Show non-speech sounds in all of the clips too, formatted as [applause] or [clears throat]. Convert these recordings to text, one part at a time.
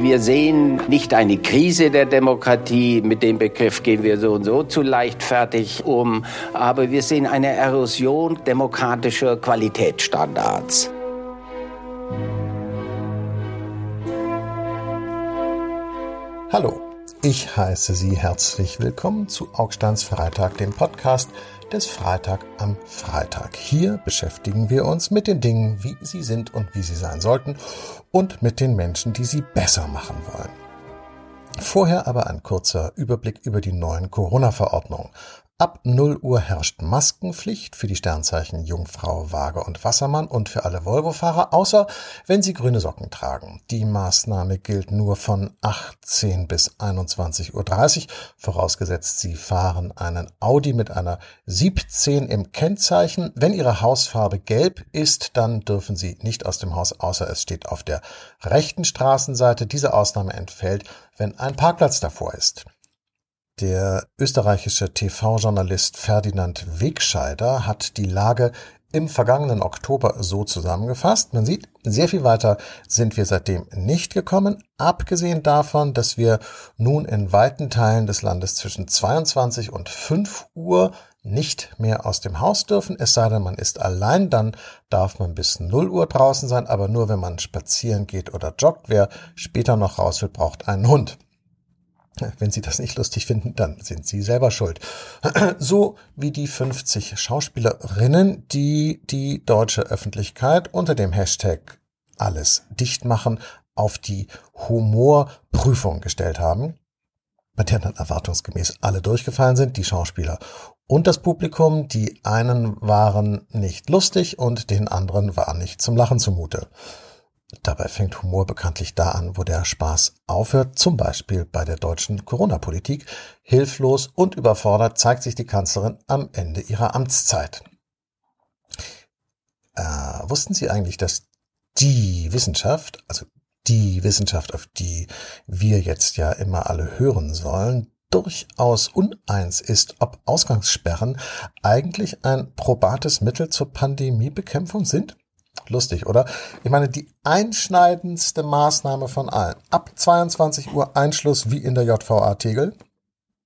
Wir sehen nicht eine Krise der Demokratie, mit dem Begriff gehen wir so und so zu leichtfertig um, aber wir sehen eine Erosion demokratischer Qualitätsstandards. Hallo, ich heiße Sie herzlich willkommen zu Augsteins Freitag, dem Podcast des Freitag am Freitag. Hier beschäftigen wir uns mit den Dingen, wie sie sind und wie sie sein sollten und mit den Menschen, die sie besser machen wollen. Vorher aber ein kurzer Überblick über die neuen Corona-Verordnungen. Ab 0 Uhr herrscht Maskenpflicht für die Sternzeichen Jungfrau, Waage und Wassermann und für alle Volvo-Fahrer, außer wenn sie grüne Socken tragen. Die Maßnahme gilt nur von 18 bis 21.30 Uhr, vorausgesetzt sie fahren einen Audi mit einer 17 im Kennzeichen. Wenn ihre Hausfarbe gelb ist, dann dürfen sie nicht aus dem Haus, außer es steht auf der rechten Straßenseite. Diese Ausnahme entfällt, wenn ein Parkplatz davor ist. Der österreichische TV-Journalist Ferdinand Wegscheider hat die Lage im vergangenen Oktober so zusammengefasst. Man sieht, sehr viel weiter sind wir seitdem nicht gekommen, abgesehen davon, dass wir nun in weiten Teilen des Landes zwischen 22 und 5 Uhr nicht mehr aus dem Haus dürfen, es sei denn, man ist allein, dann darf man bis 0 Uhr draußen sein, aber nur wenn man spazieren geht oder joggt. Wer später noch raus will, braucht einen Hund. Wenn Sie das nicht lustig finden, dann sind Sie selber schuld. [clears throat] So wie die 50 Schauspielerinnen, die die deutsche Öffentlichkeit unter dem Hashtag alles dicht machen auf die Humorprüfung gestellt haben, bei der dann erwartungsgemäß alle durchgefallen sind, die Schauspieler und das Publikum. Die einen waren nicht lustig und den anderen war nicht zum Lachen zumute. Dabei fängt Humor bekanntlich da an, wo der Spaß aufhört, zum Beispiel bei der deutschen Corona-Politik. Hilflos und überfordert zeigt sich die Kanzlerin am Ende ihrer Amtszeit. Äh, wussten Sie eigentlich, dass die Wissenschaft, also die Wissenschaft, auf die wir jetzt ja immer alle hören sollen, durchaus uneins ist, ob Ausgangssperren eigentlich ein probates Mittel zur Pandemiebekämpfung sind? Lustig, oder? Ich meine, die einschneidendste Maßnahme von allen, ab 22 Uhr Einschluss wie in der JVA Tegel,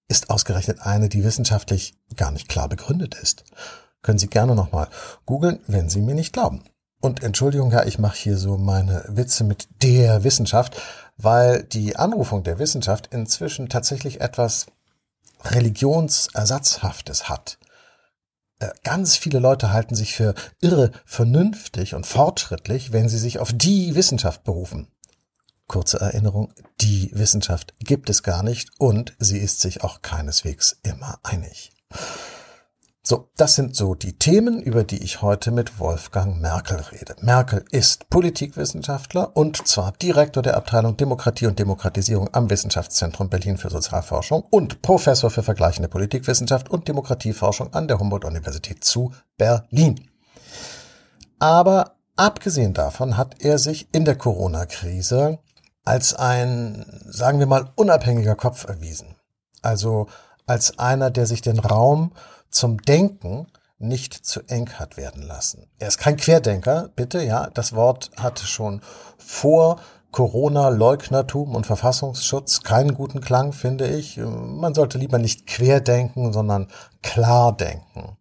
ist ausgerechnet eine, die wissenschaftlich gar nicht klar begründet ist. Können Sie gerne nochmal googeln, wenn Sie mir nicht glauben. Und Entschuldigung, ja, ich mache hier so meine Witze mit der Wissenschaft, weil die Anrufung der Wissenschaft inzwischen tatsächlich etwas Religionsersatzhaftes hat. Ganz viele Leute halten sich für irre, vernünftig und fortschrittlich, wenn sie sich auf die Wissenschaft berufen. Kurze Erinnerung, die Wissenschaft gibt es gar nicht und sie ist sich auch keineswegs immer einig. So, das sind so die Themen, über die ich heute mit Wolfgang Merkel rede. Merkel ist Politikwissenschaftler und zwar Direktor der Abteilung Demokratie und Demokratisierung am Wissenschaftszentrum Berlin für Sozialforschung und Professor für vergleichende Politikwissenschaft und Demokratieforschung an der Humboldt-Universität zu Berlin. Aber abgesehen davon hat er sich in der Corona-Krise als ein, sagen wir mal, unabhängiger Kopf erwiesen. Also als einer, der sich den Raum zum Denken nicht zu eng hat werden lassen. Er ist kein Querdenker, bitte, ja. Das Wort hatte schon vor Corona, Leugnertum und Verfassungsschutz keinen guten Klang, finde ich. Man sollte lieber nicht querdenken, sondern klar denken.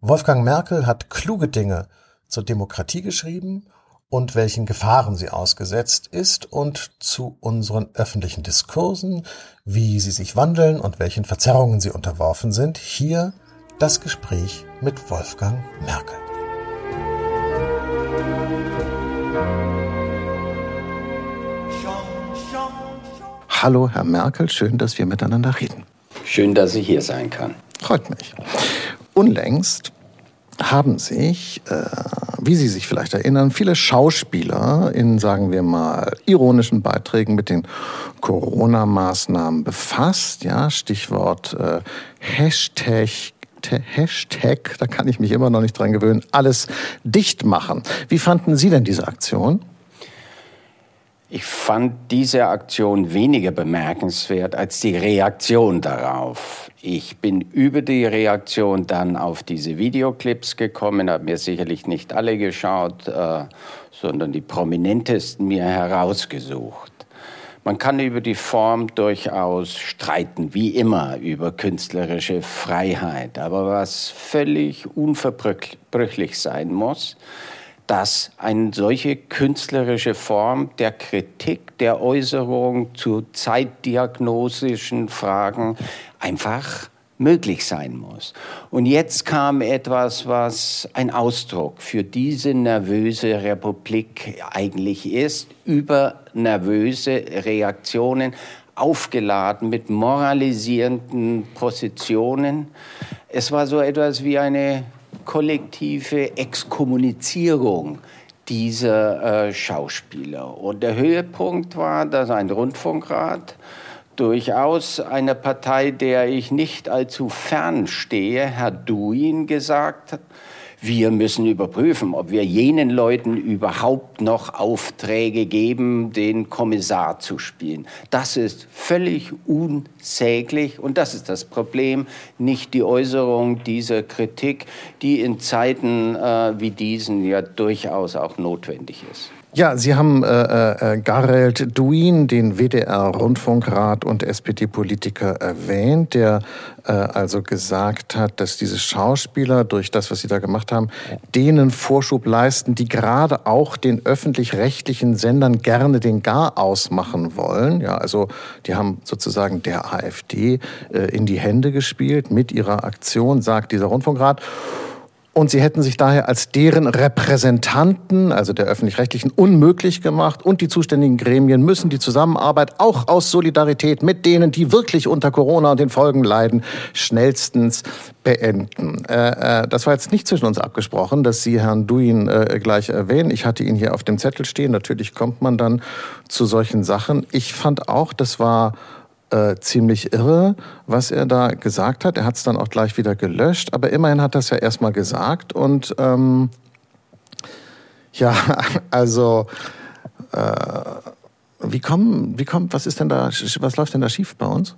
Wolfgang Merkel hat kluge Dinge zur Demokratie geschrieben und welchen Gefahren sie ausgesetzt ist und zu unseren öffentlichen Diskursen, wie sie sich wandeln und welchen Verzerrungen sie unterworfen sind. Hier das Gespräch mit Wolfgang Merkel. Hallo, Herr Merkel, schön, dass wir miteinander reden. Schön, dass ich hier sein kann. Freut mich. Unlängst haben sich, äh, wie Sie sich vielleicht erinnern, viele Schauspieler in, sagen wir mal, ironischen Beiträgen mit den Corona-Maßnahmen befasst. Ja, Stichwort äh, Hashtag Hashtag, da kann ich mich immer noch nicht dran gewöhnen, alles dicht machen. Wie fanden Sie denn diese Aktion? Ich fand diese Aktion weniger bemerkenswert als die Reaktion darauf. Ich bin über die Reaktion dann auf diese Videoclips gekommen, habe mir sicherlich nicht alle geschaut, äh, sondern die prominentesten mir herausgesucht. Man kann über die Form durchaus streiten, wie immer, über künstlerische Freiheit. Aber was völlig unverbrüchlich sein muss, dass eine solche künstlerische Form der Kritik, der Äußerung zu zeitdiagnosischen Fragen einfach möglich sein muss. Und jetzt kam etwas, was ein Ausdruck für diese nervöse Republik eigentlich ist, über nervöse Reaktionen, aufgeladen mit moralisierenden Positionen. Es war so etwas wie eine kollektive Exkommunizierung dieser äh, Schauspieler. Und der Höhepunkt war, dass ein Rundfunkrat durchaus eine Partei, der ich nicht allzu fern stehe, Herr Duin, gesagt hat, wir müssen überprüfen, ob wir jenen Leuten überhaupt noch Aufträge geben, den Kommissar zu spielen. Das ist völlig unsäglich und das ist das Problem, nicht die Äußerung dieser Kritik, die in Zeiten äh, wie diesen ja durchaus auch notwendig ist. Ja, Sie haben äh, äh, Garelt Duin, den WDR-Rundfunkrat und SPD-Politiker erwähnt, der äh, also gesagt hat, dass diese Schauspieler durch das, was sie da gemacht haben, denen Vorschub leisten, die gerade auch den öffentlich-rechtlichen Sendern gerne den Gar ausmachen wollen. Ja, also die haben sozusagen der AfD äh, in die Hände gespielt mit ihrer Aktion, sagt dieser Rundfunkrat. Und sie hätten sich daher als deren Repräsentanten, also der öffentlich-rechtlichen, unmöglich gemacht. Und die zuständigen Gremien müssen die Zusammenarbeit auch aus Solidarität mit denen, die wirklich unter Corona und den Folgen leiden, schnellstens beenden. Äh, äh, das war jetzt nicht zwischen uns abgesprochen, dass Sie Herrn Duin äh, gleich erwähnen. Ich hatte ihn hier auf dem Zettel stehen. Natürlich kommt man dann zu solchen Sachen. Ich fand auch, das war äh, ziemlich irre, was er da gesagt hat. Er hat es dann auch gleich wieder gelöscht, aber immerhin hat er es ja erstmal gesagt. Und ähm, ja, [laughs] also äh, wie kommen, wie kommt, was ist denn da, was läuft denn da schief bei uns?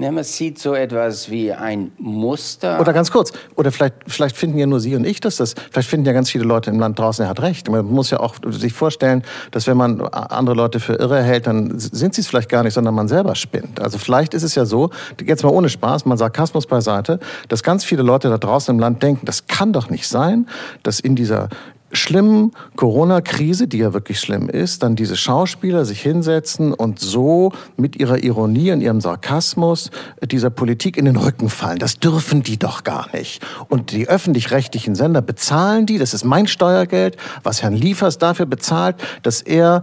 Ja, man sieht so etwas wie ein Muster. Oder ganz kurz, oder vielleicht, vielleicht finden ja nur Sie und ich dass das, vielleicht finden ja ganz viele Leute im Land draußen, er hat recht. Man muss ja auch sich vorstellen, dass wenn man andere Leute für irre hält, dann sind sie es vielleicht gar nicht, sondern man selber spinnt. Also vielleicht ist es ja so, jetzt mal ohne Spaß, mal Sarkasmus beiseite, dass ganz viele Leute da draußen im Land denken, das kann doch nicht sein, dass in dieser schlimmen Corona-Krise, die ja wirklich schlimm ist, dann diese Schauspieler sich hinsetzen und so mit ihrer Ironie und ihrem Sarkasmus dieser Politik in den Rücken fallen. Das dürfen die doch gar nicht. Und die öffentlich-rechtlichen Sender bezahlen die, das ist mein Steuergeld, was Herrn Liefers dafür bezahlt, dass er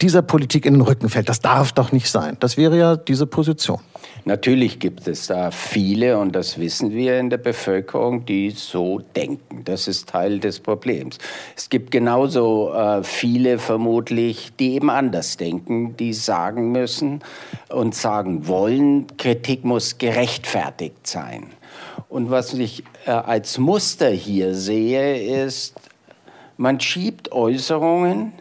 dieser Politik in den Rücken fällt. Das darf doch nicht sein. Das wäre ja diese Position. Natürlich gibt es da viele, und das wissen wir in der Bevölkerung, die so denken. Das ist Teil des Problems. Es gibt genauso äh, viele vermutlich, die eben anders denken, die sagen müssen und sagen wollen, Kritik muss gerechtfertigt sein. Und was ich äh, als Muster hier sehe, ist, man schiebt Äußerungen,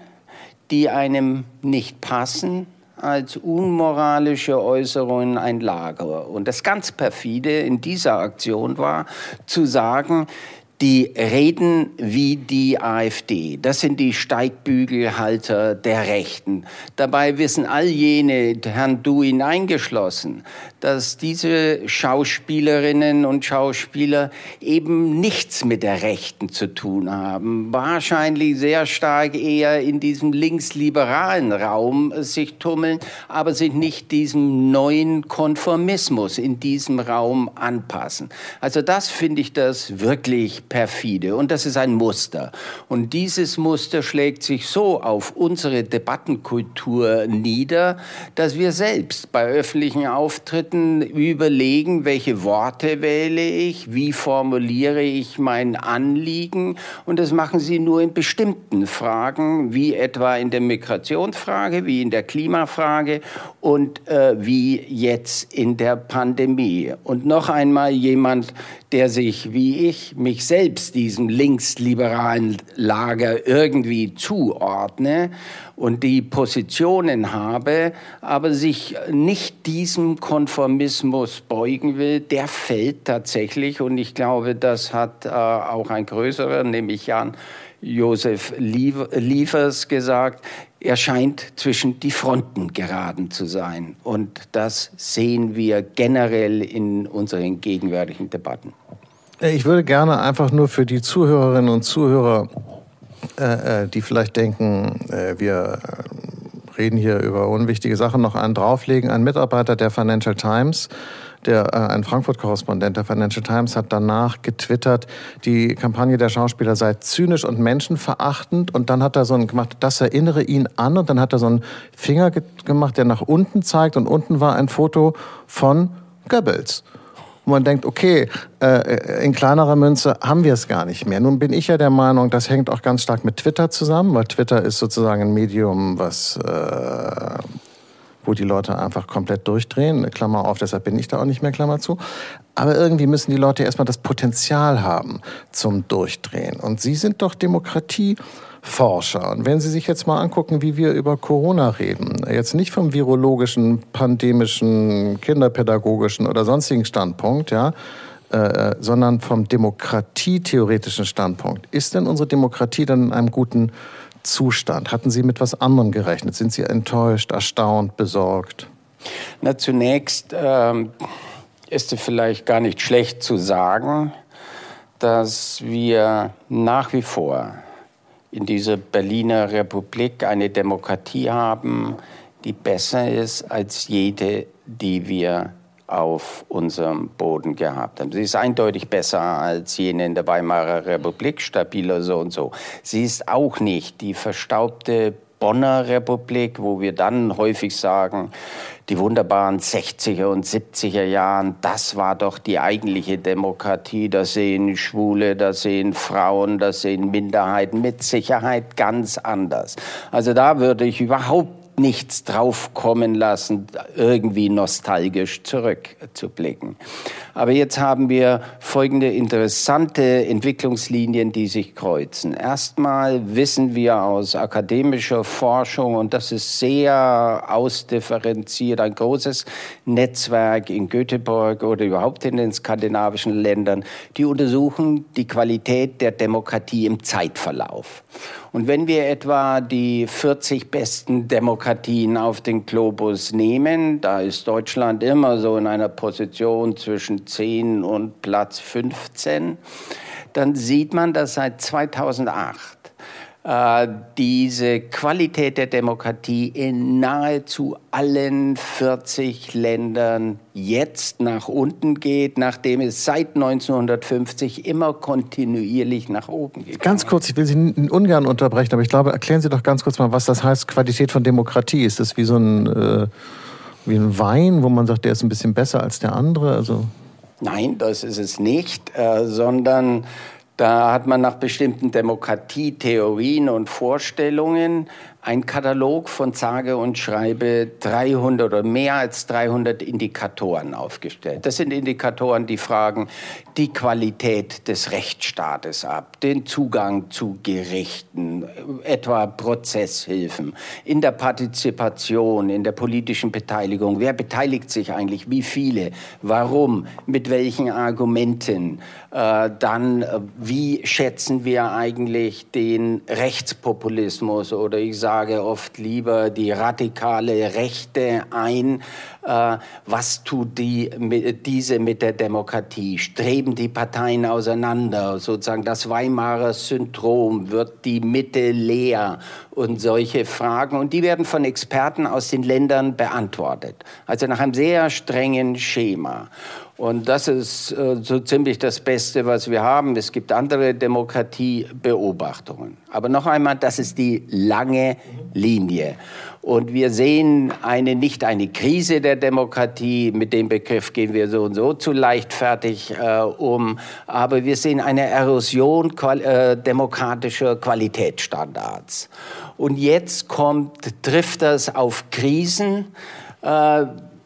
die einem nicht passen, als unmoralische Äußerungen ein Lager. Und das ganz perfide in dieser Aktion war, zu sagen, die reden wie die AfD. Das sind die Steigbügelhalter der Rechten. Dabei wissen all jene, Herrn Duin eingeschlossen, dass diese Schauspielerinnen und Schauspieler eben nichts mit der Rechten zu tun haben. Wahrscheinlich sehr stark eher in diesem linksliberalen Raum sich tummeln, aber sich nicht diesem neuen Konformismus in diesem Raum anpassen. Also das finde ich das wirklich perfide und das ist ein Muster. Und dieses Muster schlägt sich so auf unsere Debattenkultur nieder, dass wir selbst bei öffentlichen Auftritten überlegen, welche Worte wähle ich, wie formuliere ich mein Anliegen. Und das machen sie nur in bestimmten Fragen, wie etwa in der Migrationsfrage, wie in der Klimafrage und äh, wie jetzt in der Pandemie. Und noch einmal jemand, der sich, wie ich, mich selbst diesem linksliberalen Lager irgendwie zuordne und die Positionen habe, aber sich nicht diesem Konformismus beugen will, der fällt tatsächlich. Und ich glaube, das hat äh, auch ein größerer, nämlich Jan Josef Liefers gesagt, er scheint zwischen die Fronten geraten zu sein. Und das sehen wir generell in unseren gegenwärtigen Debatten. Ich würde gerne einfach nur für die Zuhörerinnen und Zuhörer, äh, äh die vielleicht denken, äh, wir äh, reden hier über unwichtige Sachen, noch einen drauflegen. Ein Mitarbeiter der Financial Times der, äh, ein Frankfurt-Korrespondent der Financial Times hat danach getwittert, die Kampagne der Schauspieler sei zynisch und menschenverachtend. Und dann hat er so ein gemacht, das erinnere ihn an. Und dann hat er so einen Finger ge gemacht, der nach unten zeigt. Und unten war ein Foto von Goebbels. Und man denkt, okay, äh, in kleinerer Münze haben wir es gar nicht mehr. Nun bin ich ja der Meinung, das hängt auch ganz stark mit Twitter zusammen, weil Twitter ist sozusagen ein Medium, was äh, wo die Leute einfach komplett durchdrehen. Klammer auf, deshalb bin ich da auch nicht mehr, Klammer zu. Aber irgendwie müssen die Leute erstmal das Potenzial haben zum Durchdrehen. Und Sie sind doch Demokratieforscher. Und wenn Sie sich jetzt mal angucken, wie wir über Corona reden, jetzt nicht vom virologischen, pandemischen, kinderpädagogischen oder sonstigen Standpunkt, ja, äh, sondern vom demokratietheoretischen Standpunkt. Ist denn unsere Demokratie dann in einem guten Zustand? Hatten Sie mit was anderem gerechnet? Sind Sie enttäuscht, erstaunt, besorgt? Na, zunächst ähm, ist es vielleicht gar nicht schlecht zu sagen, dass wir nach wie vor in dieser Berliner Republik eine Demokratie haben, die besser ist als jede, die wir auf unserem Boden gehabt haben. Sie ist eindeutig besser als jene in der Weimarer Republik, stabiler so und so. Sie ist auch nicht die verstaubte Bonner Republik, wo wir dann häufig sagen, die wunderbaren 60er und 70er Jahren, das war doch die eigentliche Demokratie. Da sehen Schwule, da sehen Frauen, da sehen Minderheiten mit Sicherheit ganz anders. Also da würde ich überhaupt nichts draufkommen lassen, irgendwie nostalgisch zurückzublicken. Aber jetzt haben wir folgende interessante Entwicklungslinien, die sich kreuzen. Erstmal wissen wir aus akademischer Forschung, und das ist sehr ausdifferenziert, ein großes Netzwerk in Göteborg oder überhaupt in den skandinavischen Ländern, die untersuchen die Qualität der Demokratie im Zeitverlauf. Und wenn wir etwa die 40 besten Demokratien auf den Globus nehmen, da ist Deutschland immer so in einer Position zwischen 10 und Platz 15, dann sieht man, dass seit 2008 äh, diese Qualität der Demokratie in nahezu allen 40 Ländern jetzt nach unten geht, nachdem es seit 1950 immer kontinuierlich nach oben geht. Ganz kurz, ich will Sie ungern unterbrechen, aber ich glaube, erklären Sie doch ganz kurz mal, was das heißt, Qualität von Demokratie. Ist das wie so ein, äh, wie ein Wein, wo man sagt, der ist ein bisschen besser als der andere? Also Nein, das ist es nicht, äh, sondern da hat man nach bestimmten Demokratietheorien und Vorstellungen ein Katalog von sage und schreibe 300 oder mehr als 300 Indikatoren aufgestellt. Das sind Indikatoren, die fragen die Qualität des Rechtsstaates ab, den Zugang zu Gerichten, etwa Prozesshilfen, in der Partizipation, in der politischen Beteiligung. Wer beteiligt sich eigentlich? Wie viele? Warum? Mit welchen Argumenten? Äh, dann, äh, wie schätzen wir eigentlich den Rechtspopulismus oder ich sage sage oft lieber die radikale Rechte ein. Äh, was tut die, diese mit der Demokratie? Streben die Parteien auseinander? Sozusagen das Weimarer Syndrom, wird die Mitte leer? Und solche Fragen. Und die werden von Experten aus den Ländern beantwortet. Also nach einem sehr strengen Schema. Und das ist äh, so ziemlich das Beste, was wir haben. Es gibt andere Demokratiebeobachtungen. Aber noch einmal, das ist die lange Linie. Und wir sehen eine, nicht eine Krise der Demokratie, mit dem Begriff gehen wir so und so zu leichtfertig äh, um, aber wir sehen eine Erosion qual äh, demokratischer Qualitätsstandards. Und jetzt kommt, trifft das auf Krisen, äh,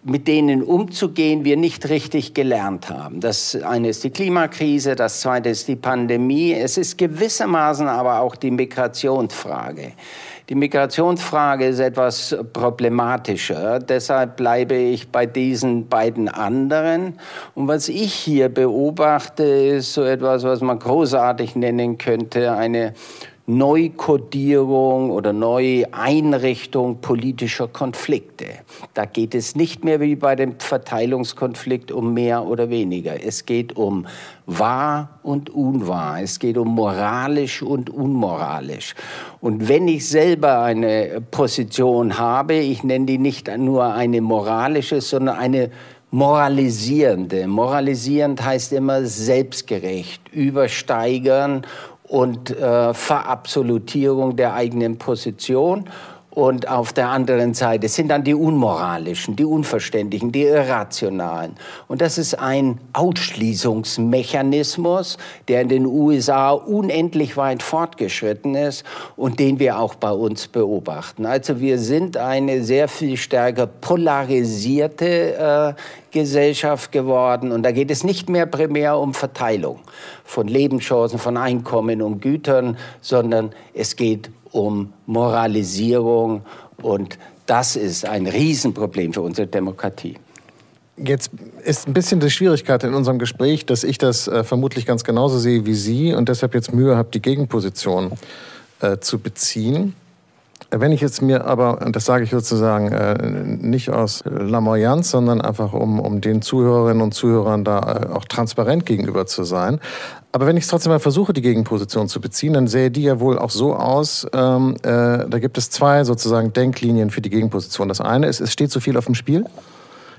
mit denen umzugehen wir nicht richtig gelernt haben. Das eine ist die Klimakrise, das zweite ist die Pandemie. Es ist gewissermaßen aber auch die Migrationsfrage. Die Migrationsfrage ist etwas problematischer. Deshalb bleibe ich bei diesen beiden anderen. Und was ich hier beobachte, ist so etwas, was man großartig nennen könnte, eine Neukodierung oder Neueinrichtung politischer Konflikte. Da geht es nicht mehr wie bei dem Verteilungskonflikt um mehr oder weniger. Es geht um wahr und unwahr. Es geht um moralisch und unmoralisch. Und wenn ich selber eine Position habe, ich nenne die nicht nur eine moralische, sondern eine moralisierende. Moralisierend heißt immer selbstgerecht, übersteigern und äh, Verabsolutierung der eigenen Position. Und auf der anderen Seite sind dann die Unmoralischen, die Unverständigen, die Irrationalen. Und das ist ein Ausschließungsmechanismus, der in den USA unendlich weit fortgeschritten ist und den wir auch bei uns beobachten. Also wir sind eine sehr viel stärker polarisierte äh, Gesellschaft geworden. Und da geht es nicht mehr primär um Verteilung von Lebenschancen, von Einkommen und Gütern, sondern es geht um Moralisierung. Und das ist ein Riesenproblem für unsere Demokratie. Jetzt ist ein bisschen die Schwierigkeit in unserem Gespräch, dass ich das äh, vermutlich ganz genauso sehe wie Sie und deshalb jetzt Mühe habe, die Gegenposition äh, zu beziehen. Wenn ich jetzt mir aber, und das sage ich sozusagen äh, nicht aus Lamoyanz, sondern einfach um, um den Zuhörerinnen und Zuhörern da äh, auch transparent gegenüber zu sein. Aber wenn ich es trotzdem mal versuche, die Gegenposition zu beziehen, dann sähe die ja wohl auch so aus, ähm, äh, da gibt es zwei sozusagen Denklinien für die Gegenposition. Das eine ist, es steht zu viel auf dem Spiel.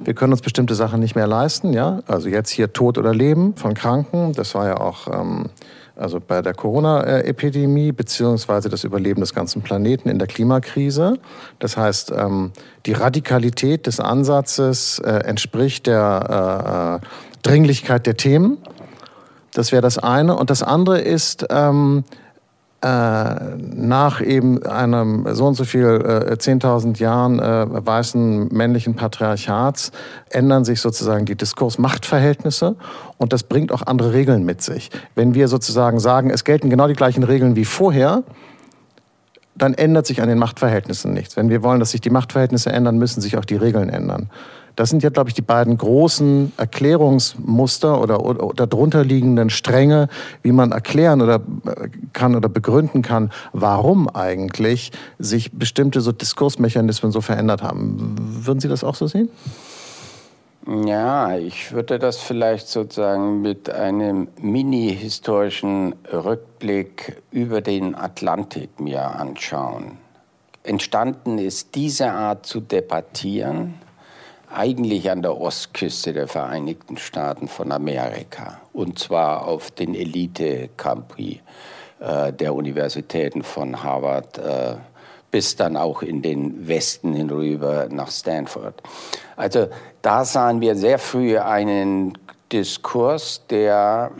Wir können uns bestimmte Sachen nicht mehr leisten, ja. Also jetzt hier Tod oder Leben von Kranken. Das war ja auch ähm, also bei der Corona-Epidemie beziehungsweise das Überleben des ganzen Planeten in der Klimakrise. Das heißt, ähm, die Radikalität des Ansatzes äh, entspricht der äh, äh, Dringlichkeit der Themen. Das wäre das eine. Und das andere ist, ähm, äh, nach eben einem so und so viel äh, 10.000 Jahren äh, weißen männlichen Patriarchats ändern sich sozusagen die Diskursmachtverhältnisse und das bringt auch andere Regeln mit sich. Wenn wir sozusagen sagen, es gelten genau die gleichen Regeln wie vorher, dann ändert sich an den Machtverhältnissen nichts. Wenn wir wollen, dass sich die Machtverhältnisse ändern, müssen sich auch die Regeln ändern. Das sind ja, glaube ich, die beiden großen Erklärungsmuster oder, darunter liegenden Stränge, wie man erklären oder äh, kann oder begründen kann, warum eigentlich sich bestimmte so Diskursmechanismen so verändert haben. Würden Sie das auch so sehen? Ja, ich würde das vielleicht sozusagen mit einem mini-historischen Rückblick über den Atlantik mir anschauen. Entstanden ist diese Art zu debattieren eigentlich an der Ostküste der Vereinigten Staaten von Amerika. Und zwar auf den Elite-Campi äh, der Universitäten von Harvard äh, bis dann auch in den Westen hinüber nach Stanford. Also da sahen wir sehr früh einen Diskurs, der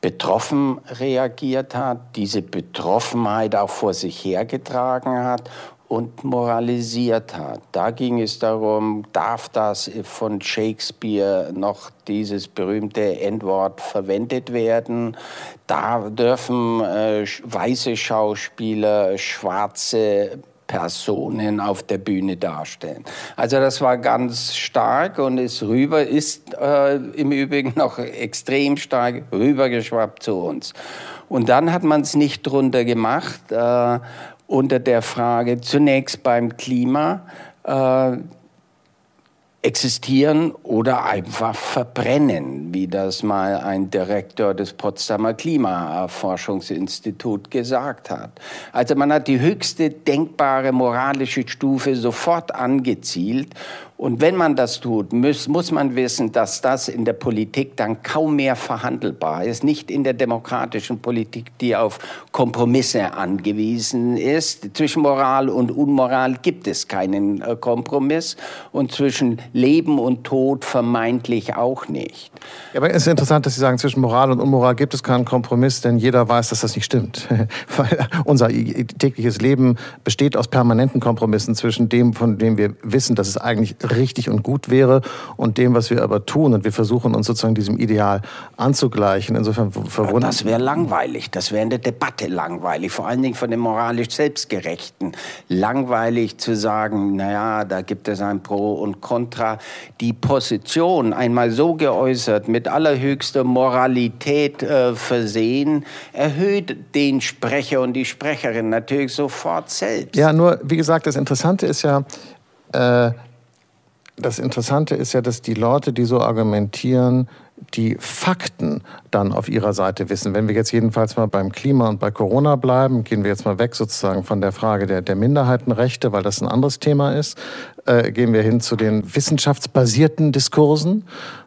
betroffen reagiert hat, diese Betroffenheit auch vor sich hergetragen hat und moralisiert hat. Da ging es darum, darf das von Shakespeare noch dieses berühmte Endwort verwendet werden? Da dürfen äh, weiße Schauspieler schwarze Personen auf der Bühne darstellen. Also das war ganz stark und ist rüber, ist äh, im Übrigen noch extrem stark rübergeschwappt zu uns. Und dann hat man es nicht drunter gemacht. Äh, unter der Frage zunächst beim Klima äh, existieren oder einfach verbrennen, wie das mal ein Direktor des Potsdamer Klimaforschungsinstituts gesagt hat. Also man hat die höchste denkbare moralische Stufe sofort angezielt und wenn man das tut, muss, muss man wissen, dass das in der Politik dann kaum mehr verhandelbar ist. Nicht in der demokratischen Politik, die auf Kompromisse angewiesen ist. Zwischen Moral und Unmoral gibt es keinen äh, Kompromiss und zwischen Leben und Tod vermeintlich auch nicht. Ja, aber es ist interessant, dass Sie sagen, zwischen Moral und Unmoral gibt es keinen Kompromiss, denn jeder weiß, dass das nicht stimmt. [laughs] Weil unser tägliches Leben besteht aus permanenten Kompromissen zwischen dem, von dem wir wissen, dass es eigentlich richtig und gut wäre und dem, was wir aber tun. Und wir versuchen uns sozusagen diesem Ideal anzugleichen. Insofern verwundert. Das wäre langweilig. Das wäre in der Debatte langweilig. Vor allen Dingen von den moralisch Selbstgerechten. Langweilig zu sagen, naja, da gibt es ein Pro und Contra. Die Position einmal so geäußert, mit allerhöchster Moralität äh, versehen, erhöht den Sprecher und die Sprecherin natürlich sofort selbst. Ja, nur, wie gesagt, das Interessante ist ja, äh, das Interessante ist ja, dass die Leute, die so argumentieren, die Fakten dann auf ihrer Seite wissen. Wenn wir jetzt jedenfalls mal beim Klima und bei Corona bleiben, gehen wir jetzt mal weg sozusagen von der Frage der, der Minderheitenrechte, weil das ein anderes Thema ist, äh, gehen wir hin zu den wissenschaftsbasierten Diskursen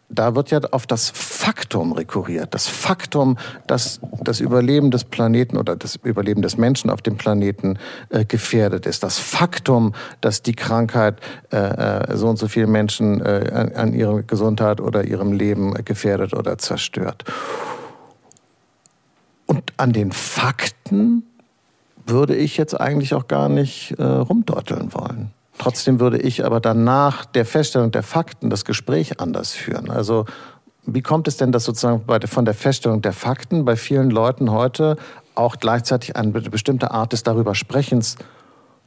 da wird ja auf das Faktum rekurriert. Das Faktum, dass das Überleben des Planeten oder das Überleben des Menschen auf dem Planeten äh, gefährdet ist. Das Faktum, dass die Krankheit äh, äh so und so viele Menschen äh, an, an, ihrer Gesundheit oder ihrem Leben gefährdet oder zerstört. Und an den Fakten würde ich jetzt eigentlich auch gar nicht äh, rumdeuteln wollen. Trotzdem würde ich aber danach der Feststellung der Fakten das Gespräch anders führen. Also wie kommt es denn, dass sozusagen von der Feststellung der Fakten bei vielen Leuten heute auch gleichzeitig eine bestimmte Art des darüber Sprechens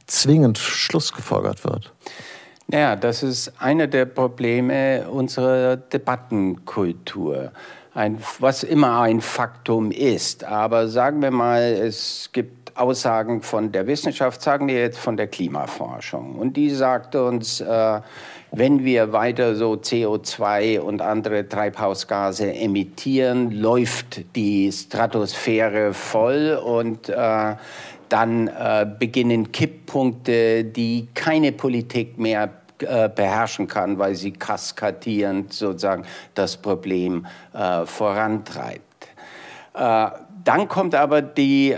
zwingend Schluss gefolgert wird? Ja, das ist einer der Probleme unserer Debattenkultur. Ein, was immer ein Faktum ist. Aber sagen wir mal, es gibt Aussagen von der Wissenschaft, sagen wir jetzt von der Klimaforschung. Und die sagt uns, äh, wenn wir weiter so CO2 und andere Treibhausgase emittieren, läuft die Stratosphäre voll und äh, dann äh, beginnen Kipppunkte, die keine Politik mehr äh, beherrschen kann, weil sie kaskadierend sozusagen das Problem äh, vorantreibt. Äh, dann kommt aber die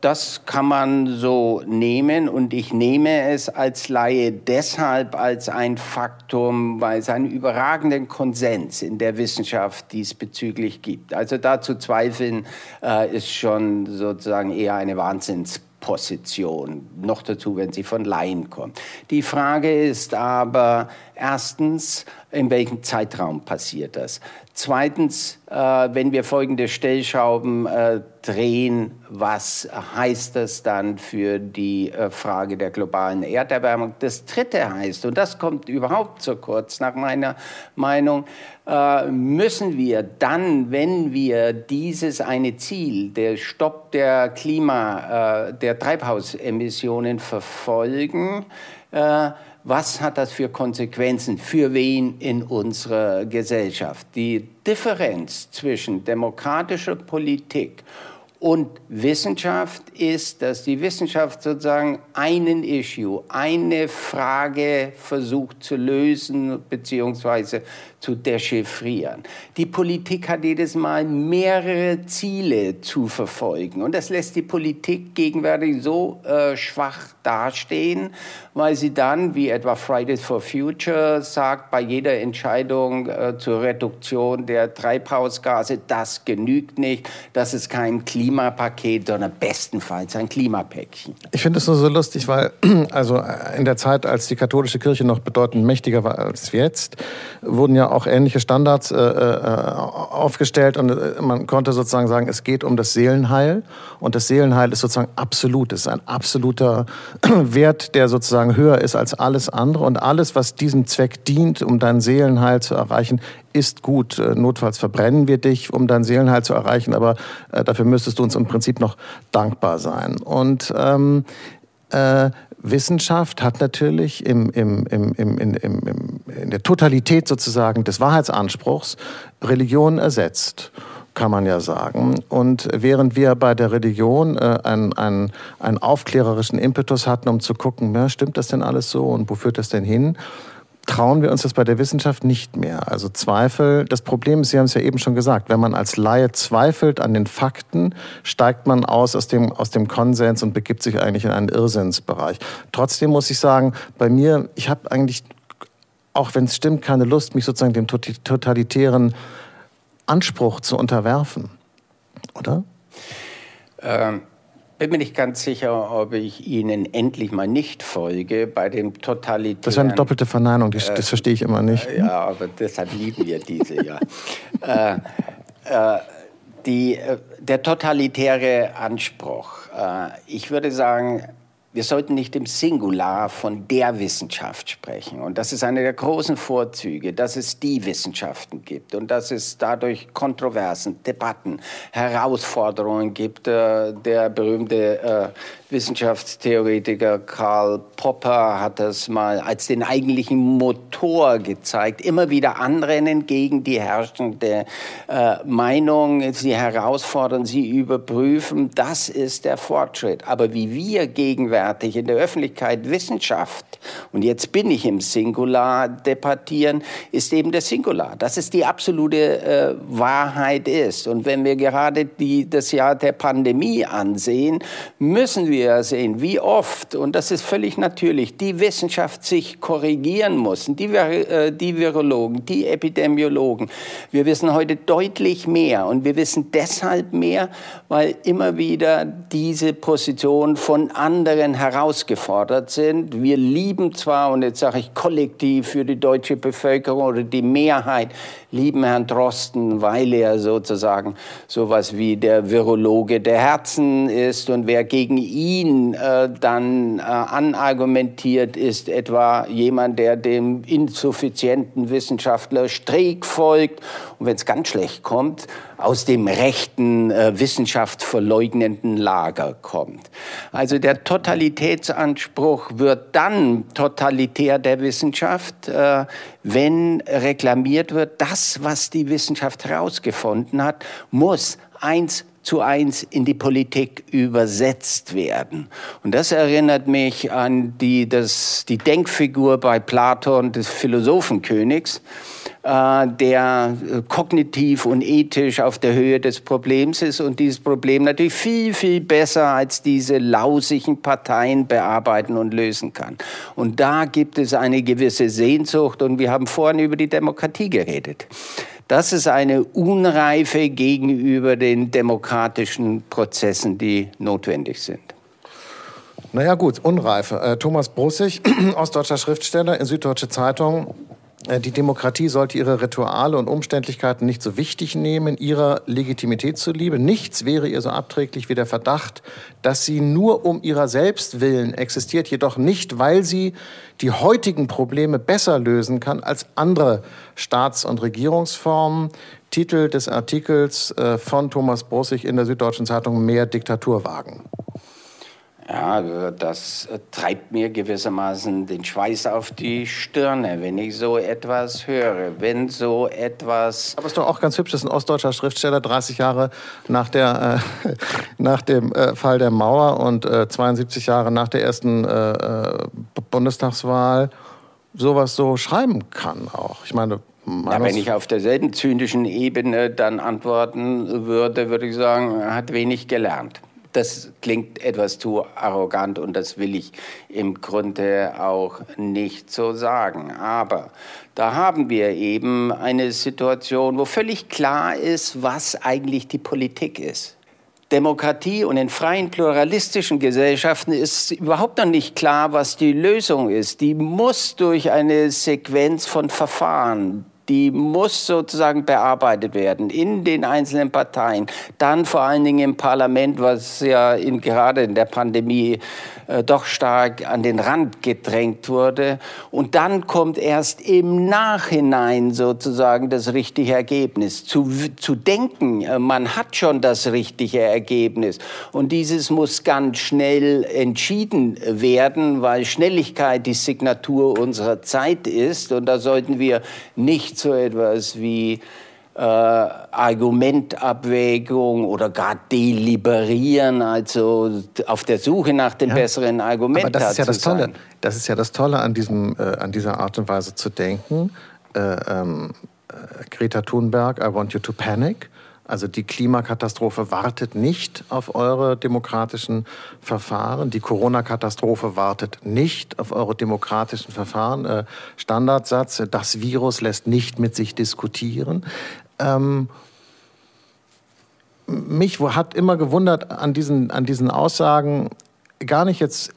das kann man so nehmen und ich nehme es als Laie deshalb als ein Faktum, weil es einen überragenden Konsens in der Wissenschaft diesbezüglich gibt. Also da zu zweifeln äh, ist schon sozusagen eher eine Wahnsinnsposition. Noch dazu, wenn sie von Laien kommt. Die Frage ist aber erstens, in welchem Zeitraum passiert das? Zweitens, äh, wenn wir folgende Stellschrauben äh, drehen, was heißt das dann für die äh, Frage der globalen Erderwärmung? Das Dritte heißt, und das kommt überhaupt zu kurz nach meiner Meinung, äh, müssen wir dann, wenn wir dieses eine Ziel, der Stopp der Klima, äh, der Treibhausemissionen verfolgen, äh, was hat das für Konsequenzen für wen in unserer Gesellschaft? Die Differenz zwischen demokratischer Politik und Wissenschaft ist, dass die Wissenschaft sozusagen einen Issue, eine Frage versucht zu lösen bzw zu dechiffrieren. Die Politik hat jedes Mal mehrere Ziele zu verfolgen und das lässt die Politik gegenwärtig so äh, schwach dastehen, weil sie dann, wie etwa Fridays for Future sagt, bei jeder Entscheidung äh, zur Reduktion der Treibhausgase, das genügt nicht, das ist kein Klimapaket, sondern bestenfalls ein Klimapäckchen. Ich finde es nur so lustig, weil [clears throat] also in der Zeit, als die katholische Kirche noch bedeutend mächtiger war als jetzt, wurden ja auch ähnliche Standards äh, äh, aufgestellt und äh, man konnte sozusagen sagen, es geht um das Seelenheil und das Seelenheil ist sozusagen absolut, ist ein absoluter [clears throat] Wert, der sozusagen höher ist als alles andere und alles, was diesem Zweck dient, um dein Seelenheil zu erreichen, ist gut. Äh, notfalls verbrennen wir dich, um dein Seelenheil zu erreichen, aber dafür müsstest du uns im Prinzip noch dankbar sein. Und ähm, äh, Wissenschaft hat natürlich im, im, im, im, im, im, in der Totalität sozusagen des Wahrheitsanspruchs Religion ersetzt kann man ja sagen. Und während wir bei der Religion äh, einen, einen, einen aufklärerischen Impetus hatten, um zu gucken, ja, stimmt das denn alles so und wo führt das denn hin, trauen wir uns das bei der Wissenschaft nicht mehr. Also Zweifel, das Problem ist, Sie haben es ja eben schon gesagt, wenn man als Laie zweifelt an den Fakten, steigt man aus aus dem, aus dem Konsens und begibt sich eigentlich in einen Irrsinnsbereich. Trotzdem muss ich sagen, bei mir, ich habe eigentlich, auch wenn es stimmt, keine Lust, mich sozusagen dem totalitären Anspruch zu unterwerfen. Oder? Ähm, bin mir nicht ganz sicher, ob ich Ihnen endlich mal nicht folge bei dem totalitären... Das ist eine doppelte Verneinung, das, das verstehe ich immer nicht. Ja, aber deshalb lieben wir diese, ja. [laughs] äh, äh, die, äh, der totalitäre Anspruch. Äh, ich würde sagen, wir sollten nicht im Singular von der Wissenschaft sprechen. Und das ist einer der großen Vorzüge, dass es die Wissenschaften gibt und dass es dadurch Kontroversen, Debatten, Herausforderungen gibt. Äh, der berühmte Wissenschaftstheoretiker Karl Popper hat das mal als den eigentlichen Motor gezeigt. Immer wieder anrennen gegen die herrschende äh, Meinung, sie herausfordern, sie überprüfen. Das ist der Fortschritt. Aber wie wir gegenwärtig in der Öffentlichkeit Wissenschaft, und jetzt bin ich im Singular, debattieren, ist eben der Singular. Das ist die absolute äh, Wahrheit ist. Und wenn wir gerade die, das Jahr der Pandemie ansehen, müssen wir wir sehen, wie oft, und das ist völlig natürlich, die Wissenschaft sich korrigieren muss, die, äh, die Virologen, die Epidemiologen. Wir wissen heute deutlich mehr und wir wissen deshalb mehr, weil immer wieder diese Positionen von anderen herausgefordert sind. Wir lieben zwar, und jetzt sage ich kollektiv für die deutsche Bevölkerung oder die Mehrheit, lieben Herrn Drosten, weil er sozusagen sowas wie der Virologe der Herzen ist und wer gegen ihn äh, dann äh, anargumentiert, ist etwa jemand, der dem insuffizienten Wissenschaftler Streeck folgt und wenn es ganz schlecht kommt, aus dem rechten, äh, wissenschaftsverleugnenden Lager kommt. Also der Totalitätsanspruch wird dann totalitär der Wissenschaft, äh, wenn reklamiert wird, das, was die Wissenschaft herausgefunden hat, muss eins zu eins in die Politik übersetzt werden. Und das erinnert mich an die, das, die Denkfigur bei Platon des Philosophenkönigs, äh, der äh, kognitiv und ethisch auf der Höhe des Problems ist und dieses Problem natürlich viel, viel besser als diese lausigen Parteien bearbeiten und lösen kann. Und da gibt es eine gewisse Sehnsucht und wir haben vorhin über die Demokratie geredet. Das ist eine Unreife gegenüber den demokratischen Prozessen, die notwendig sind. Naja gut, Unreife. Äh, Thomas Brussig, [clears throat] ostdeutscher Schriftsteller in Süddeutsche Zeitung, die Demokratie sollte ihre Rituale und Umständlichkeiten nicht so wichtig nehmen, ihrer Legitimität zuliebe. Nichts wäre ihr so abträglich wie der Verdacht, dass sie nur um ihrer selbst willen existiert, jedoch nicht, weil sie die heutigen Probleme besser lösen kann als andere Staats- und Regierungsformen. Titel des Artikels äh, von Thomas Brussig in der Süddeutschen Zeitung Mehr Diktatur wagen. Ja, das treibt mir gewissermaßen den Schweiß auf die Stirne, wenn ich so etwas höre, wenn so etwas... Aber es ist doch auch ganz hübsch, das ist ein ostdeutscher Schriftsteller, 30 Jahre nach, der, äh, [laughs] nach dem äh, Fall der Mauer und äh, 72 Jahre nach der ersten äh, äh, Bundestagswahl sowas so schreiben kann auch. Ich meine, ja, wenn ich auf derselben zynischen Ebene dann antworten würde, würde ich sagen, er hat wenig gelernt das klingt etwas zu arrogant und das will ich im Grunde auch nicht so sagen. Aber da haben wir eben eine Situation, wo völlig klar ist, was eigentlich die Politik ist. Demokratie und in freien pluralistischen Gesellschaften ist überhaupt noch nicht klar, was die Lösung ist. Die muss durch eine Sequenz von Verfahren die muss sozusagen bearbeitet werden in den einzelnen Parteien, dann vor allen Dingen im Parlament, was ja in, gerade in der Pandemie äh, doch stark an den Rand gedrängt wurde. Und dann kommt erst im Nachhinein sozusagen das richtige Ergebnis. Zu, zu denken, äh, man hat schon das richtige Ergebnis. Und dieses muss ganz schnell entschieden werden, weil Schnelligkeit die Signatur unserer Zeit ist. Und da sollten wir nicht so etwas wie äh, Argumentabwägung oder gar deliberieren, also auf der Suche nach dem ja, besseren Argument. Aber das ist ja das Tolle. Das ist ja das Tolle an diesem, äh, an dieser Art und Weise zu denken. Äh, ähm, äh, Greta Thunberg, I want you to panic. Also die Klimakatastrophe wartet nicht auf eure demokratischen Verfahren. Die Corona-Katastrophe wartet nicht auf eure demokratischen Verfahren. Äh, Standardsatz, das Virus lässt nicht mit sich diskutieren. Ähm, mich hat immer gewundert an diesen, an diesen Aussagen, gar nicht jetzt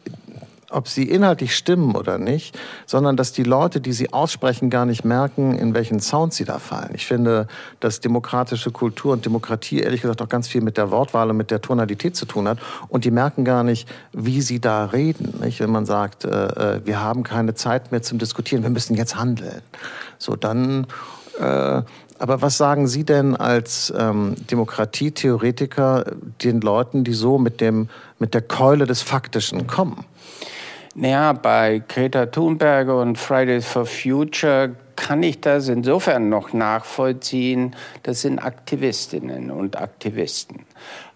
ob sie inhaltlich stimmen oder nicht, sondern dass die Leute, die sie aussprechen, gar nicht merken, in welchen Sound sie da fallen. Ich finde, dass demokratische Kultur und Demokratie ehrlich gesagt auch ganz viel mit der Wortwahl und mit der Tonalität zu tun hat. Und die merken gar nicht, wie sie da reden. Nicht? Wenn man sagt, äh, äh wir haben keine Zeit mehr zum Diskutieren, wir müssen jetzt handeln. So, dann... Äh, aber was sagen Sie denn als ähm, Demokratietheoretiker den Leuten, die so mit, dem, mit der Keule des Faktischen kommen? Naja, bei Greta Thunberg und Fridays for Future kann ich das insofern noch nachvollziehen. Das sind Aktivistinnen und Aktivisten.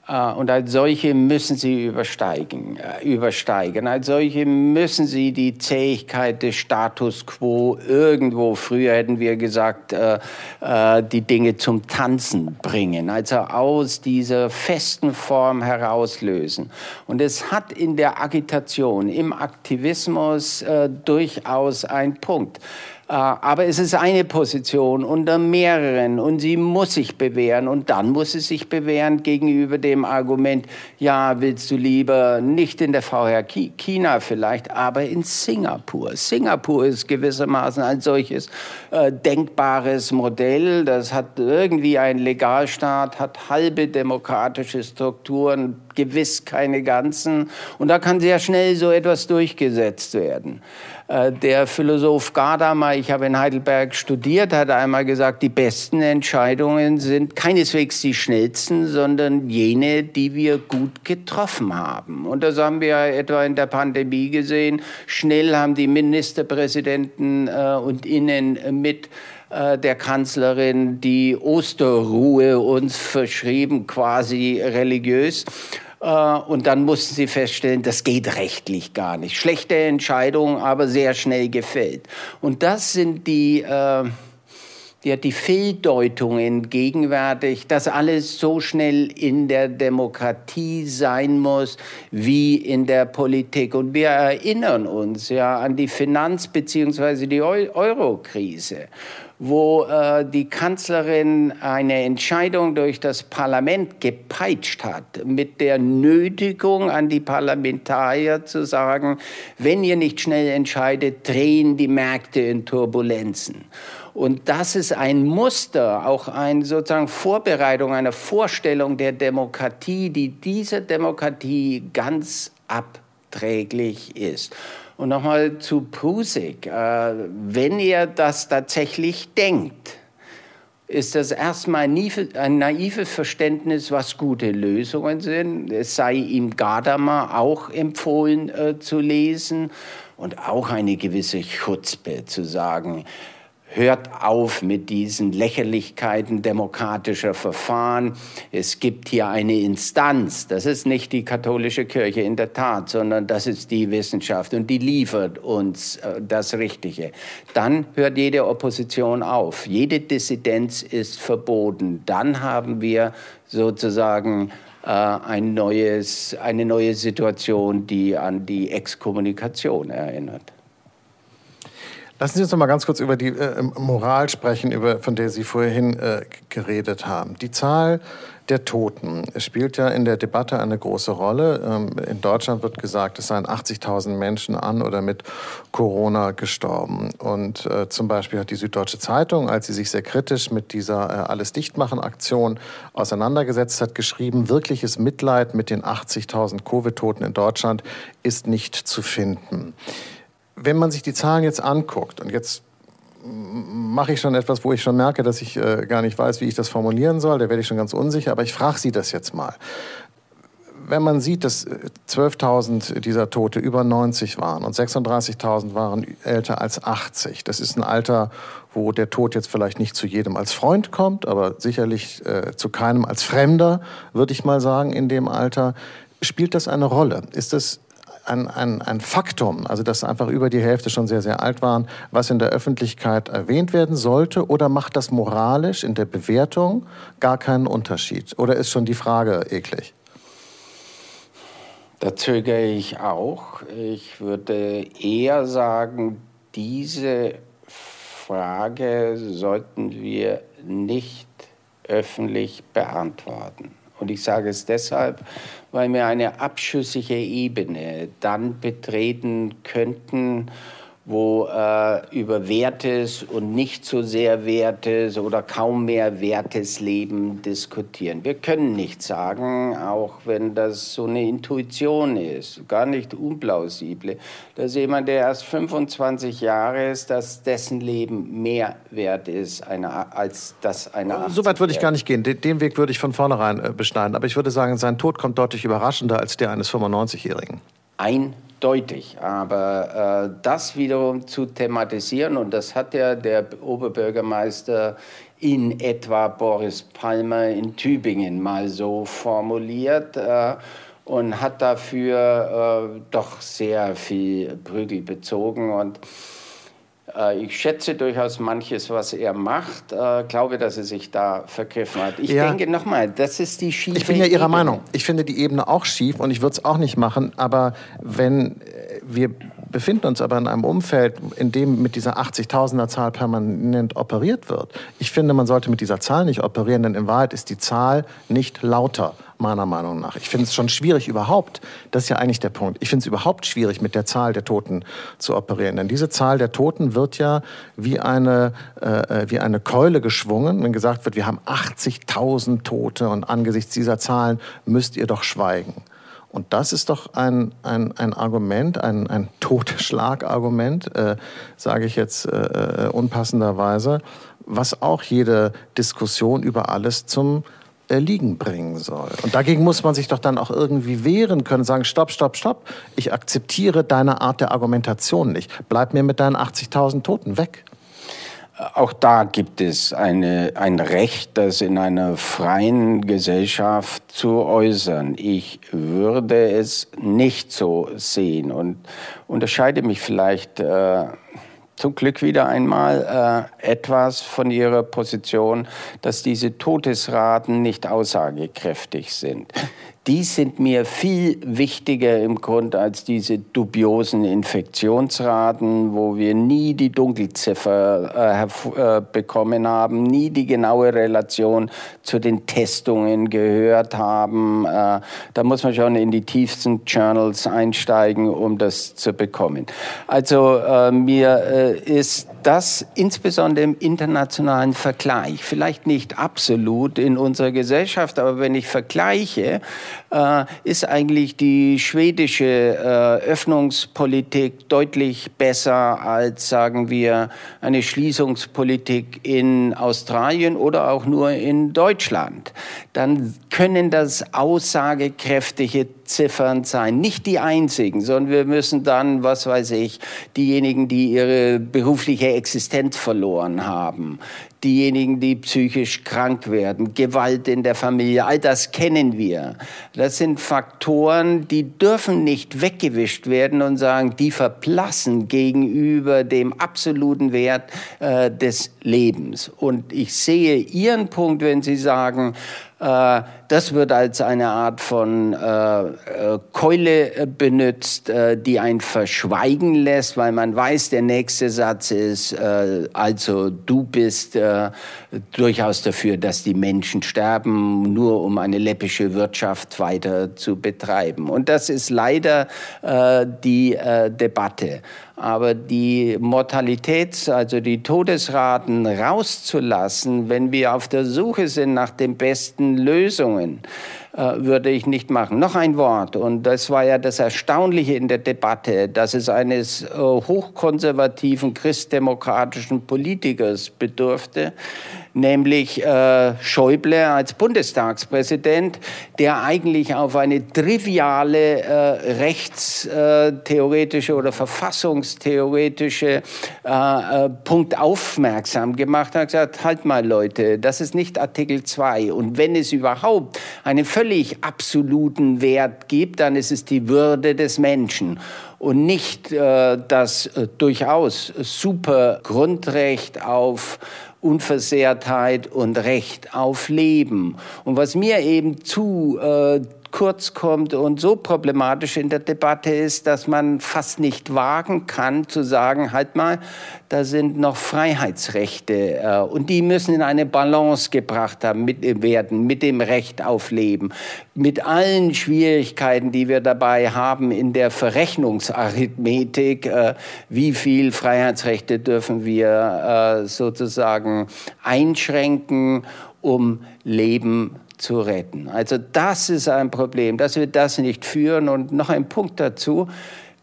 Äh, und als solche müssen sie übersteigen, äh, übersteigen. Als solche müssen sie die Zähigkeit des Status quo irgendwo, früher hätten wir gesagt, äh, die Dinge zum Tanzen bringen, also aus dieser festen Form herauslösen. Und es hat in der Agitation, im Aktivismus durchaus einen Punkt. Äh, aber es ist eine Position unter mehreren und sie muss sich bewähren und dann muss sie sich bewähren gegenüber dem Argument, ja, willst du lieber nicht in der VR China vielleicht, aber in Singapur. Singapur ist gewissermaßen ein solches äh, denkbares Modell. Das hat irgendwie einen Legalstaat, hat halbe demokratische Strukturen, gewiss keine ganzen. Und da kann sehr schnell so etwas durchgesetzt werden. Äh, der Philosoph Gadamer, ich habe in Heidelberg studiert, hat einmal gesagt, die besten Entscheidungen sind keineswegs die schnellsten, sondern jene, die wir gut getroffen haben. Und das haben wir etwa in der Pandemie gesehen. Schnell haben die Ministerpräsidenten äh, und Innen mit äh, der Kanzlerin die Osterruhe uns verschrieben, quasi religiös. Äh, und dann mussten sie feststellen, das geht rechtlich gar nicht. Schlechte Entscheidung, aber sehr schnell gefällt. Und das sind die, äh, ja, die Fehldeutungen gegenwärtig, dass alles so schnell in der Demokratie sein muss wie in der Politik. Und wir erinnern uns ja an die Finanz- bzw. die Euro-Krise wo äh, die Kanzlerin eine Entscheidung durch das Parlament gepeitscht hat, mit der Nötigung an die Parlamentarier zu sagen, wenn ihr nicht schnell entscheidet, drehen die Märkte in Turbulenzen. Und das ist ein Muster, auch eine sozusagen Vorbereitung, eine Vorstellung der Demokratie, die dieser Demokratie ganz abträglich ist. Und nochmal zu Prusik. Äh, wenn ihr das tatsächlich denkt, ist das erstmal ein naives Verständnis, was gute Lösungen sind. Es sei ihm Gadamer auch empfohlen äh, zu lesen und auch eine gewisse Chutzpe zu sagen, Hört auf mit diesen Lächerlichkeiten demokratischer Verfahren. Es gibt hier eine Instanz. Das ist nicht die katholische Kirche in der Tat, sondern das ist die Wissenschaft und die liefert uns äh, das Richtige. Dann hört jede Opposition auf. Jede Dissidenz ist verboten. Dann haben wir sozusagen äh, ein neues, eine neue Situation, die an die Exkommunikation erinnert. Lassen Sie uns noch mal ganz kurz über die äh, Moral sprechen, über, von der Sie vorhin äh, geredet haben. Die Zahl der Toten spielt ja in der Debatte eine große Rolle. Ähm, in Deutschland wird gesagt, es seien 80.000 Menschen an oder mit Corona gestorben. Und äh, zum Beispiel hat die Süddeutsche Zeitung, als sie sich sehr kritisch mit dieser äh, Alles Dichtmachen-Aktion auseinandergesetzt hat, geschrieben, wirkliches Mitleid mit den 80.000 Covid-Toten in Deutschland ist nicht zu finden wenn man sich die Zahlen jetzt anguckt, und jetzt mache ich schon etwas, wo ich schon merke, dass ich äh, gar nicht weiß, wie ich das formulieren soll, da werde ich schon ganz unsicher, aber ich frage Sie das jetzt mal. Wenn man sieht, dass 12.000 äh, dieser Tote über 90 waren und 36.000 waren älter als 80, das ist ein Alter, wo der Tod jetzt vielleicht nicht zu jedem als Freund kommt, aber sicherlich äh, zu keinem als Fremder, würde ich mal sagen, in dem Alter. Spielt das eine Rolle? Ist das ein, ein, ein Faktum, also dass einfach über die Hälfte schon sehr, sehr alt waren, was in der Öffentlichkeit erwähnt werden sollte? Oder macht das moralisch in der Bewertung gar keinen Unterschied? Oder ist schon die Frage eklig? Da zögere ich auch. Ich würde eher sagen, diese Frage sollten wir nicht öffentlich beantworten. Und Und ich sage es deshalb, weil wir eine abschüssige Ebene dann betreten könnten, wo äh, über wertes und nicht so sehr wertes oder kaum mehr wertes Leben diskutieren. Wir können nicht sagen, auch wenn das so eine Intuition ist, gar nicht unplausible, dass jemand, der erst 25 Jahre ist, dass dessen Leben mehr wert ist eine, als das einer. So weit würde ich gar nicht gehen. Den, den Weg würde ich von vornherein äh, beschneiden. Aber ich würde sagen, sein Tod kommt deutlich überraschender als der eines 95-Jährigen. Ein deutlich. Aber äh, das wiederum zu thematisieren, und das hat ja der Oberbürgermeister in etwa Boris Palmer in Tübingen mal so formuliert. Äh, und hat dafür äh, doch sehr viel Prügel bezogen. Und ich schätze durchaus manches, was er macht. Äh, glaube, dass er sich da vergriffen hat. Ich ja. denke nochmal, das ist die schiefe Ich bin ja Ihrer Ebene. Meinung. Ich finde die Ebene auch schief und ich würde es auch nicht machen. Aber wenn äh, wir befinden uns aber in einem Umfeld, in dem mit dieser 80.000er Zahl permanent operiert wird. Ich finde, man sollte mit dieser Zahl nicht operieren, denn in Wahrheit ist die Zahl nicht lauter, meiner Meinung nach. Ich finde es schon schwierig überhaupt, das ist ja eigentlich der Punkt, ich finde es überhaupt schwierig, mit der Zahl der Toten zu operieren. Denn diese Zahl der Toten wird ja wie eine, äh, wie eine Keule geschwungen, wenn gesagt wird, wir haben 80.000 Tote und angesichts dieser Zahlen müsst ihr doch schweigen. Und das ist doch ein, ein, ein Argument, ein, ein Totschlagargument, äh, sage ich jetzt äh, äh, unpassenderweise, was auch jede Diskussion über alles zum Erliegen bringen soll. Und dagegen muss man sich doch dann auch irgendwie wehren können, sagen, stopp, stopp, stopp, ich akzeptiere deine Art der Argumentation nicht. Bleib mir mit deinen 80.000 Toten weg. Auch da gibt es eine, ein Recht, das in einer freien Gesellschaft zu äußern. Ich würde es nicht so sehen und unterscheide mich vielleicht äh, zum Glück wieder einmal äh, etwas von ihrer Position, dass diese Todesraten nicht aussagekräftig sind die sind mir viel wichtiger im Grunde als diese dubiosen Infektionsraten, wo wir nie die Dunkelziffer äh, äh, bekommen haben, nie die genaue Relation zu den Testungen gehört haben. Äh, da muss man schon in die tiefsten Journals einsteigen, um das zu bekommen. Also äh, mir äh, ist das insbesondere im internationalen Vergleich, vielleicht nicht absolut in unserer Gesellschaft, aber wenn ich vergleiche, äh, ist eigentlich die schwedische äh, Öffnungspolitik deutlich besser als, sagen wir, eine Schließungspolitik in Australien oder auch nur in Deutschland. Dann können das aussagekräftige Ziffern sein. Nicht die einzigen, sondern wir müssen dann, was weiß ich, diejenigen, die ihre berufliche Existenz verloren haben, diejenigen, die psychisch krank werden, Gewalt in der Familie, all das kennen wir. Das sind Faktoren, die dürfen nicht weggewischt werden und sagen, die verblassen gegenüber dem absoluten Wert äh, des Lebens. Und ich sehe Ihren Punkt, wenn Sie sagen, äh, das wird als eine Art von äh, äh Keule äh, benutzt, äh, die ein verschweigen lässt, weil man weiß, der nächste Satz ist, äh, also du bist durchaus dafür, dass die Menschen sterben, nur um eine läppische Wirtschaft weiter zu betreiben. Und das ist leider die Debatte. Aber die Mortalitäts-, also die Todesraten rauszulassen, wenn wir auf der Suche sind nach den besten Lösungen, äh, würde ich nicht machen. Noch ein Wort, und das war ja das Erstaunliche in der Debatte, dass es eines äh, hochkonservativen christdemokratischen Politikers bedurfte, nämlich äh, Schäuble als Bundestagspräsident, der eigentlich auf eine triviale äh, rechtstheoretische oder verfassungstheoretische äh, äh, Punkt aufmerksam gemacht hat, gesagt, halt mal Leute, das ist nicht Artikel 2 und wenn es überhaupt einen völlig absoluten Wert gibt, dann ist es die Würde des Menschen. Und nicht äh, das äh, durchaus super Grundrecht auf Unversehrtheit und Recht auf Leben. Und was mir eben zu äh, kurz kommt und so problematisch in der Debatte ist, dass man fast nicht wagen kann zu sagen, halt mal, da sind noch Freiheitsrechte äh, und die müssen in eine Balance gebracht haben, mit, werden mit dem Recht auf Leben, mit allen Schwierigkeiten, die wir dabei haben in der Verrechnungsarithmetik, äh, wie viel Freiheitsrechte dürfen wir äh, sozusagen einschränken, um Leben zu retten. Also das ist ein Problem, dass wir das nicht führen. Und noch ein Punkt dazu.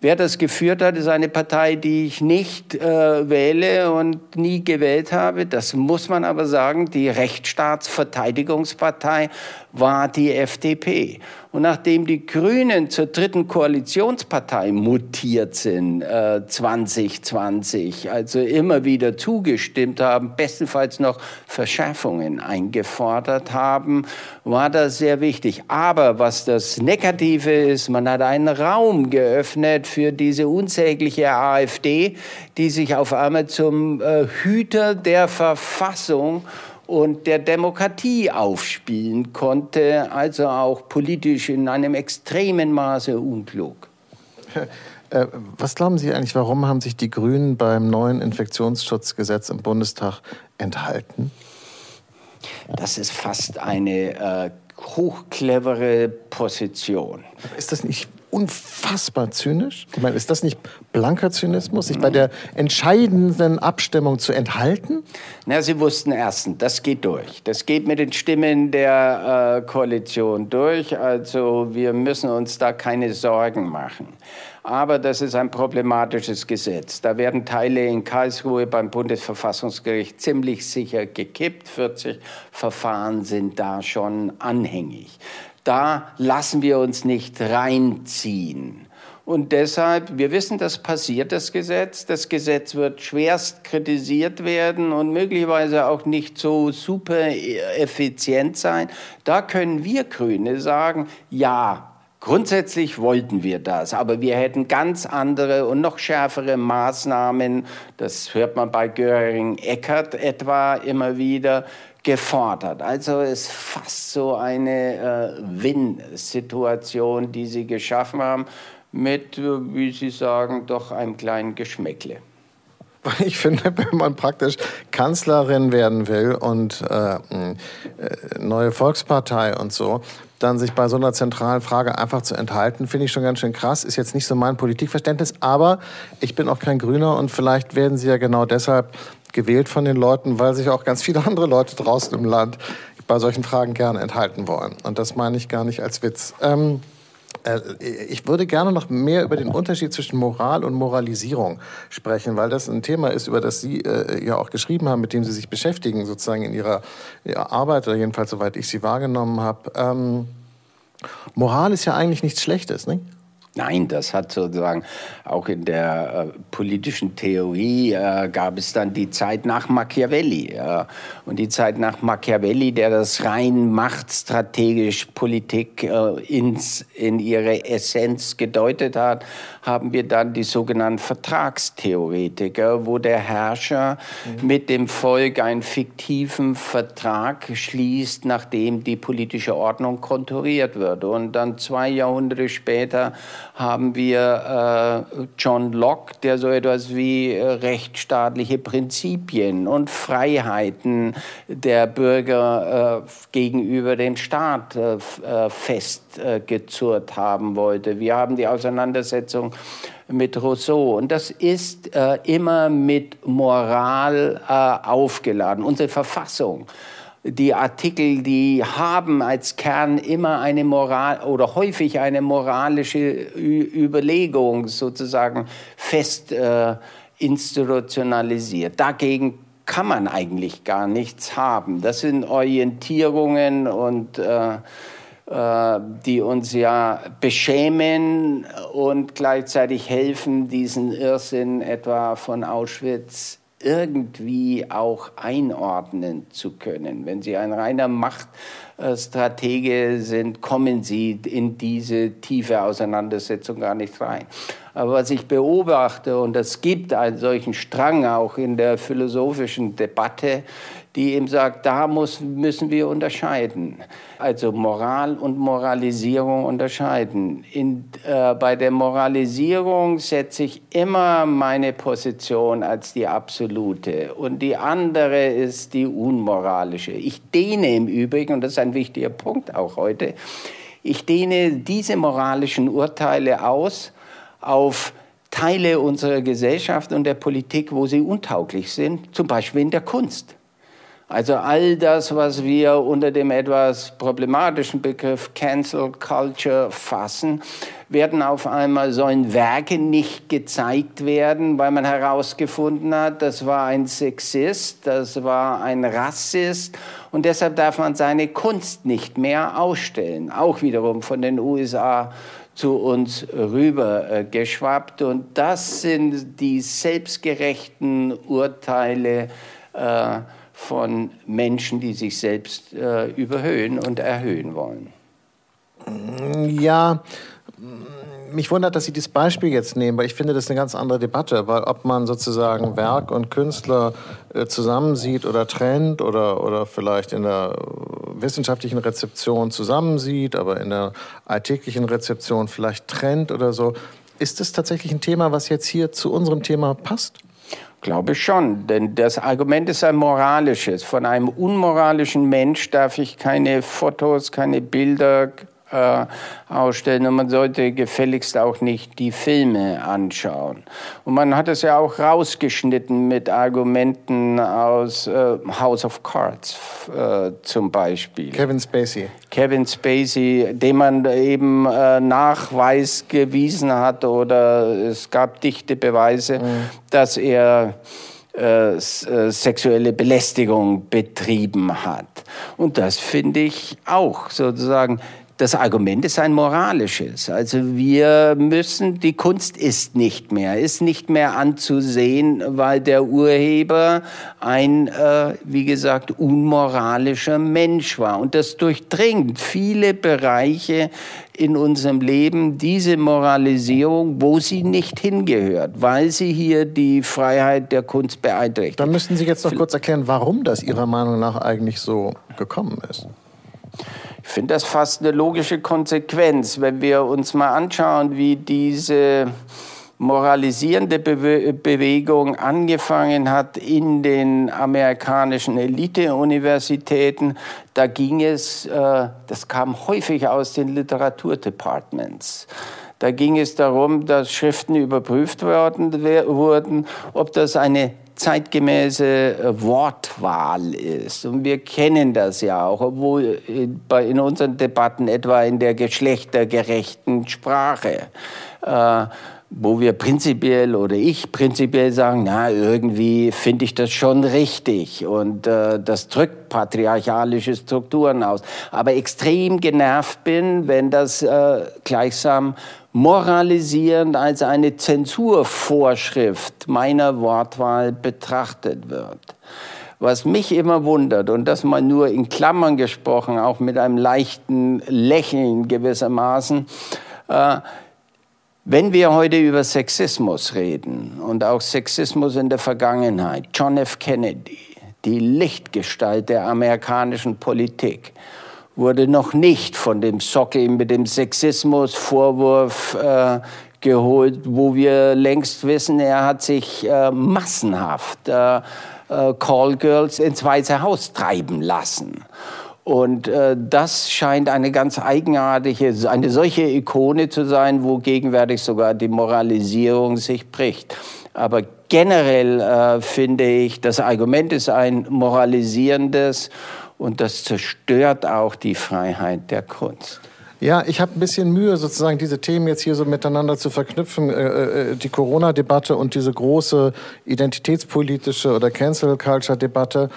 Wer das geführt hat, ist eine Partei, die ich nicht äh, wähle und nie gewählt habe. Das muss man aber sagen. Die Rechtsstaatsverteidigungspartei war die FDP. Und nachdem die Grünen zur dritten Koalitionspartei mutiert sind, äh, 2020, also immer wieder zugestimmt haben, bestenfalls noch Verschärfungen eingefordert haben, war das sehr wichtig. Aber was das Negative ist, man hat einen Raum geöffnet für diese unsägliche AfD, die sich auf einmal zum äh, Hüter der Verfassung und der Demokratie aufspielen konnte, also auch politisch in einem extremen Maße unklug. Äh, was glauben Sie eigentlich, warum haben sich die Grünen beim neuen Infektionsschutzgesetz im Bundestag enthalten? Das ist fast eine äh, hochclevere Position. Ist das nicht unfassbar zynisch? Ich meine, ist das nicht blanker Zynismus, sich bei der entscheidenden Abstimmung zu enthalten? Na, Sie wussten erstens, das geht durch. Das geht mit den Stimmen der äh, Koalition durch. Also wir müssen uns da keine Sorgen machen. Aber das ist ein problematisches Gesetz. Da werden Teile in Karlsruhe beim Bundesverfassungsgericht ziemlich sicher gekippt. 40 Verfahren sind da schon anhängig. Da lassen wir uns nicht reinziehen. Und deshalb, wir wissen, das passiert, das Gesetz. Das Gesetz wird schwerst kritisiert werden und möglicherweise auch nicht so super effizient sein. Da können wir Grüne sagen, ja, Grundsätzlich wollten wir das, aber wir hätten ganz andere und noch schärfere Maßnahmen, das hört man bei Göring-Eckert etwa immer wieder, gefordert. Also es ist fast so eine äh, Win-Situation, die sie geschaffen haben, mit, äh, wie Sie sagen, doch einem kleinen Geschmäckle. [laughs] Ich finde, wenn man praktisch Kanzlerin werden will und äh, äh, neue Volkspartei und so, dann sich bei so einer zentralen Frage einfach zu enthalten, finde ich schon ganz schön krass. Ist jetzt nicht so mein Politikverständnis, aber ich bin auch kein Grüner und vielleicht werden Sie ja genau deshalb gewählt von den Leuten, weil sich auch ganz viele [laughs] andere Leute draußen im Land bei solchen Fragen gerne enthalten wollen. Und das meine ich gar nicht als Witz. Ähm, äh, ich würde gerne noch mehr über den Unterschied zwischen Moral und Moralisierung sprechen, weil das ein Thema ist, über das Sie äh, ja auch geschrieben haben, mit dem Sie sich beschäftigen, sozusagen in Ihrer, Ihrer Arbeit, oder jedenfalls soweit ich Sie wahrgenommen habe. Ähm, Moral ist ja eigentlich nichts Schlechtes, nicht? Nein, das hat sozusagen auch in der äh, politischen Theorie äh, gab es dann die Zeit nach Machiavelli. Äh, und die Zeit nach Machiavelli, der das rein machtstrategisch Politik äh, ins, in ihre Essenz gedeutet hat, haben wir dann die sogenannten Vertragstheoretiker, wo der Herrscher mhm. mit dem Volk einen fiktiven Vertrag schließt, nachdem die politische Ordnung konturiert wird. Und dann zwei Jahrhunderte später haben wir äh, John Locke, der so etwas wie äh, rechtsstaatliche Prinzipien und Freiheiten der Bürger äh, gegenüber dem Staat äh, äh, festgezurrt haben wollte. Wir haben die Auseinandersetzung mit Rousseau. Und das ist äh, immer mit Moral äh, aufgeladen. Unsere Verfassung die Artikel, die haben als Kern immer eine Moral oder häufig eine moralische Überlegung sozusagen fest äh, institutionalisiert. Dagegen kann man eigentlich gar nichts haben. Das sind Orientierungen und äh, äh, die uns ja beschämen und gleichzeitig helfen, diesen Irrsinn etwa von Auschwitz irgendwie auch einordnen zu können. Wenn Sie ein reiner Machtstratege sind, kommen Sie in diese tiefe Auseinandersetzung gar nicht rein. Aber was ich beobachte, und es gibt einen solchen Strang auch in der philosophischen Debatte, die eben sagt, da muss, müssen wir unterscheiden. Also Moral und Moralisierung unterscheiden. In, äh, bei der Moralisierung setze ich immer meine Position als die absolute und die andere ist die unmoralische. Ich dehne im Übrigen, und das ist ein wichtiger Punkt auch heute, ich dehne diese moralischen Urteile aus auf Teile unserer Gesellschaft und der Politik, wo sie untauglich sind, zum Beispiel in der Kunst. Also all das, was wir unter dem etwas problematischen Begriff Cancel Culture fassen, werden auf einmal sollen Werke nicht gezeigt werden, weil man herausgefunden hat, das war ein Sexist, das war ein Rassist und deshalb darf man seine Kunst nicht mehr ausstellen. Auch wiederum von den USA zu uns rüber äh, geschwappt und das sind die selbstgerechten Urteile äh, von Menschen, die sich selbst äh, überhöhen und erhöhen wollen. Ja, mich wundert, dass Sie dieses Beispiel jetzt nehmen, weil ich finde, das ist eine ganz andere Debatte, weil ob man sozusagen Werk und Künstler äh, zusammensieht oder trennt oder, oder vielleicht in der wissenschaftlichen Rezeption zusammensieht, aber in der alltäglichen Rezeption vielleicht trennt oder so, ist das tatsächlich ein Thema, was jetzt hier zu unserem Thema passt? Glaube schon, denn das Argument ist ein moralisches. Von einem unmoralischen Mensch darf ich keine Fotos, keine Bilder, äh, ausstellen und man sollte gefälligst auch nicht die Filme anschauen. Und man hat es ja auch rausgeschnitten mit Argumenten aus äh, House of Cards äh, zum Beispiel. Kevin Spacey. Kevin Spacey, dem man eben äh, Nachweis gewiesen hat oder es gab dichte Beweise, mhm. dass er äh, äh, sexuelle Belästigung betrieben hat. Und das finde ich auch sozusagen das Argument ist ein moralisches. Also wir müssen, die Kunst ist nicht mehr, ist nicht mehr anzusehen, weil der Urheber ein, äh, wie gesagt, unmoralischer Mensch war. Und das durchdringt viele Bereiche in unserem Leben, diese Moralisierung, wo sie nicht hingehört, weil sie hier die Freiheit der Kunst beeinträchtigt. Dann müssten Sie jetzt noch kurz erklären, warum das Ihrer Meinung nach eigentlich so gekommen ist. Ich finde das fast eine logische Konsequenz, wenn wir uns mal anschauen, wie diese moralisierende Bewe Bewegung angefangen hat in den amerikanischen Elite-Universitäten. Da ging es, äh, das kam häufig aus den Literaturdepartments. Da ging es darum, dass Schriften überprüft worden, wurden, ob das eine zeitgemäße äh, Wortwahl ist. Und wir kennen das ja auch, obwohl in unseren Debatten etwa in der geschlechtergerechten Sprache, äh, wo wir prinzipiell oder ich prinzipiell sagen, na, irgendwie finde ich das schon richtig und äh, das drückt patriarchalische Strukturen aus. Aber extrem genervt bin, wenn das äh, gleichsam moralisierend als eine Zensurvorschrift meiner Wortwahl betrachtet wird. Was mich immer wundert, und das mal nur in Klammern gesprochen, auch mit einem leichten Lächeln gewissermaßen, äh, wenn wir heute über Sexismus reden und auch Sexismus in der Vergangenheit, John F. Kennedy, die Lichtgestalt der amerikanischen Politik, wurde noch nicht von dem Sockel mit dem Sexismusvorwurf äh, geholt, wo wir längst wissen, er hat sich äh, massenhaft äh, äh Callgirls ins Weiße Haus treiben lassen. Und äh, das scheint eine ganz eigenartige, eine solche Ikone zu sein, wo gegenwärtig sogar die Moralisierung sich bricht. Aber generell äh, finde ich, das Argument ist ein moralisierendes und das zerstört auch die Freiheit der Kunst. Ja, ich habe ein bisschen Mühe, sozusagen diese Themen jetzt hier so miteinander zu verknüpfen. Äh, äh, die Corona-Debatte und diese große identitätspolitische oder Cancel-Culture-Debatte,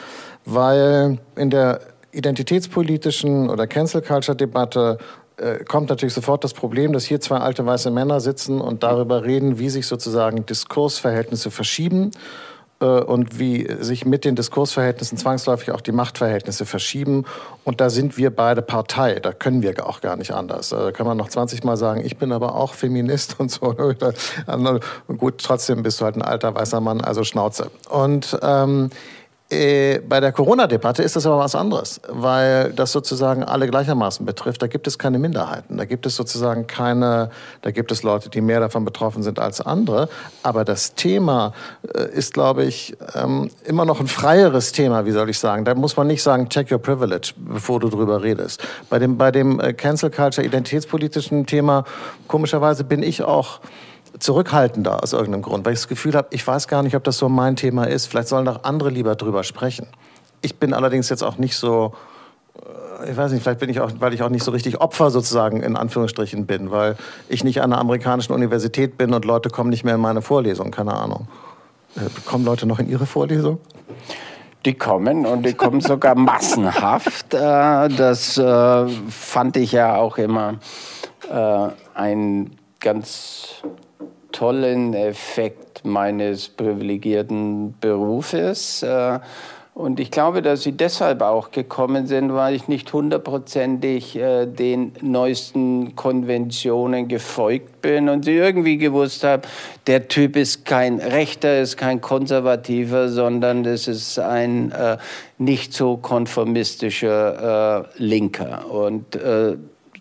weil in der identitätspolitischen oder Cancel-Culture-Debatte äh, kommt natürlich sofort das Problem, dass hier zwei alte weiße Männer sitzen und darüber reden, wie sich sozusagen Diskursverhältnisse verschieben und wie sich mit den Diskursverhältnissen zwangsläufig auch die Machtverhältnisse verschieben. Und da sind wir beide Partei. Da können wir auch gar nicht anders. Da kann man noch 20 Mal sagen, ich bin aber auch Feminist [laughs] und so. Gut, trotzdem bist du halt ein alter weißer Mann, also Schnauze. Und ähm, äh, bei der Corona-Debatte ist das aber was anderes, weil das sozusagen alle gleichermaßen betrifft. Da gibt es keine Minderheiten. Da gibt es sozusagen keine, da gibt es Leute, die mehr davon betroffen sind als andere. Aber das Thema äh, ist, glaube ich, ähm, immer noch ein freieres Thema, wie soll ich sagen. Da muss man nicht sagen, check your privilege, bevor du drüber redest. Bei dem, bei dem äh, Cancel Culture identitätspolitischen Thema, komischerweise bin ich auch zurückhaltender aus irgendeinem Grund, weil ich das Gefühl habe, ich weiß gar nicht, ob das so mein Thema ist. Vielleicht sollen doch andere lieber drüber sprechen. Ich bin allerdings jetzt auch nicht so, äh, ich weiß nicht, vielleicht bin ich auch, weil ich auch nicht so richtig Opfer sozusagen in Anführungsstrichen bin, weil ich nicht an einer amerikanischen Universität bin und Leute kommen nicht mehr in meine Vorlesung, keine Ahnung. Äh, kommen Leute noch in ihre Vorlesung? Die kommen und die kommen sogar [laughs] massenhaft. Äh, das fand ich ja auch immer ein ganz tollen Effekt meines privilegierten Berufes. Äh, und ich glaube, dass sie deshalb auch gekommen sind, weil ich nicht hundertprozentig äh, den neuesten Konventionen gefolgt bin und sie irgendwie gewusst habe, der Typ ist kein Rechter, ist kein Konservativer, sondern das ist ein äh, nicht so konformistischer äh, Linker. Und äh,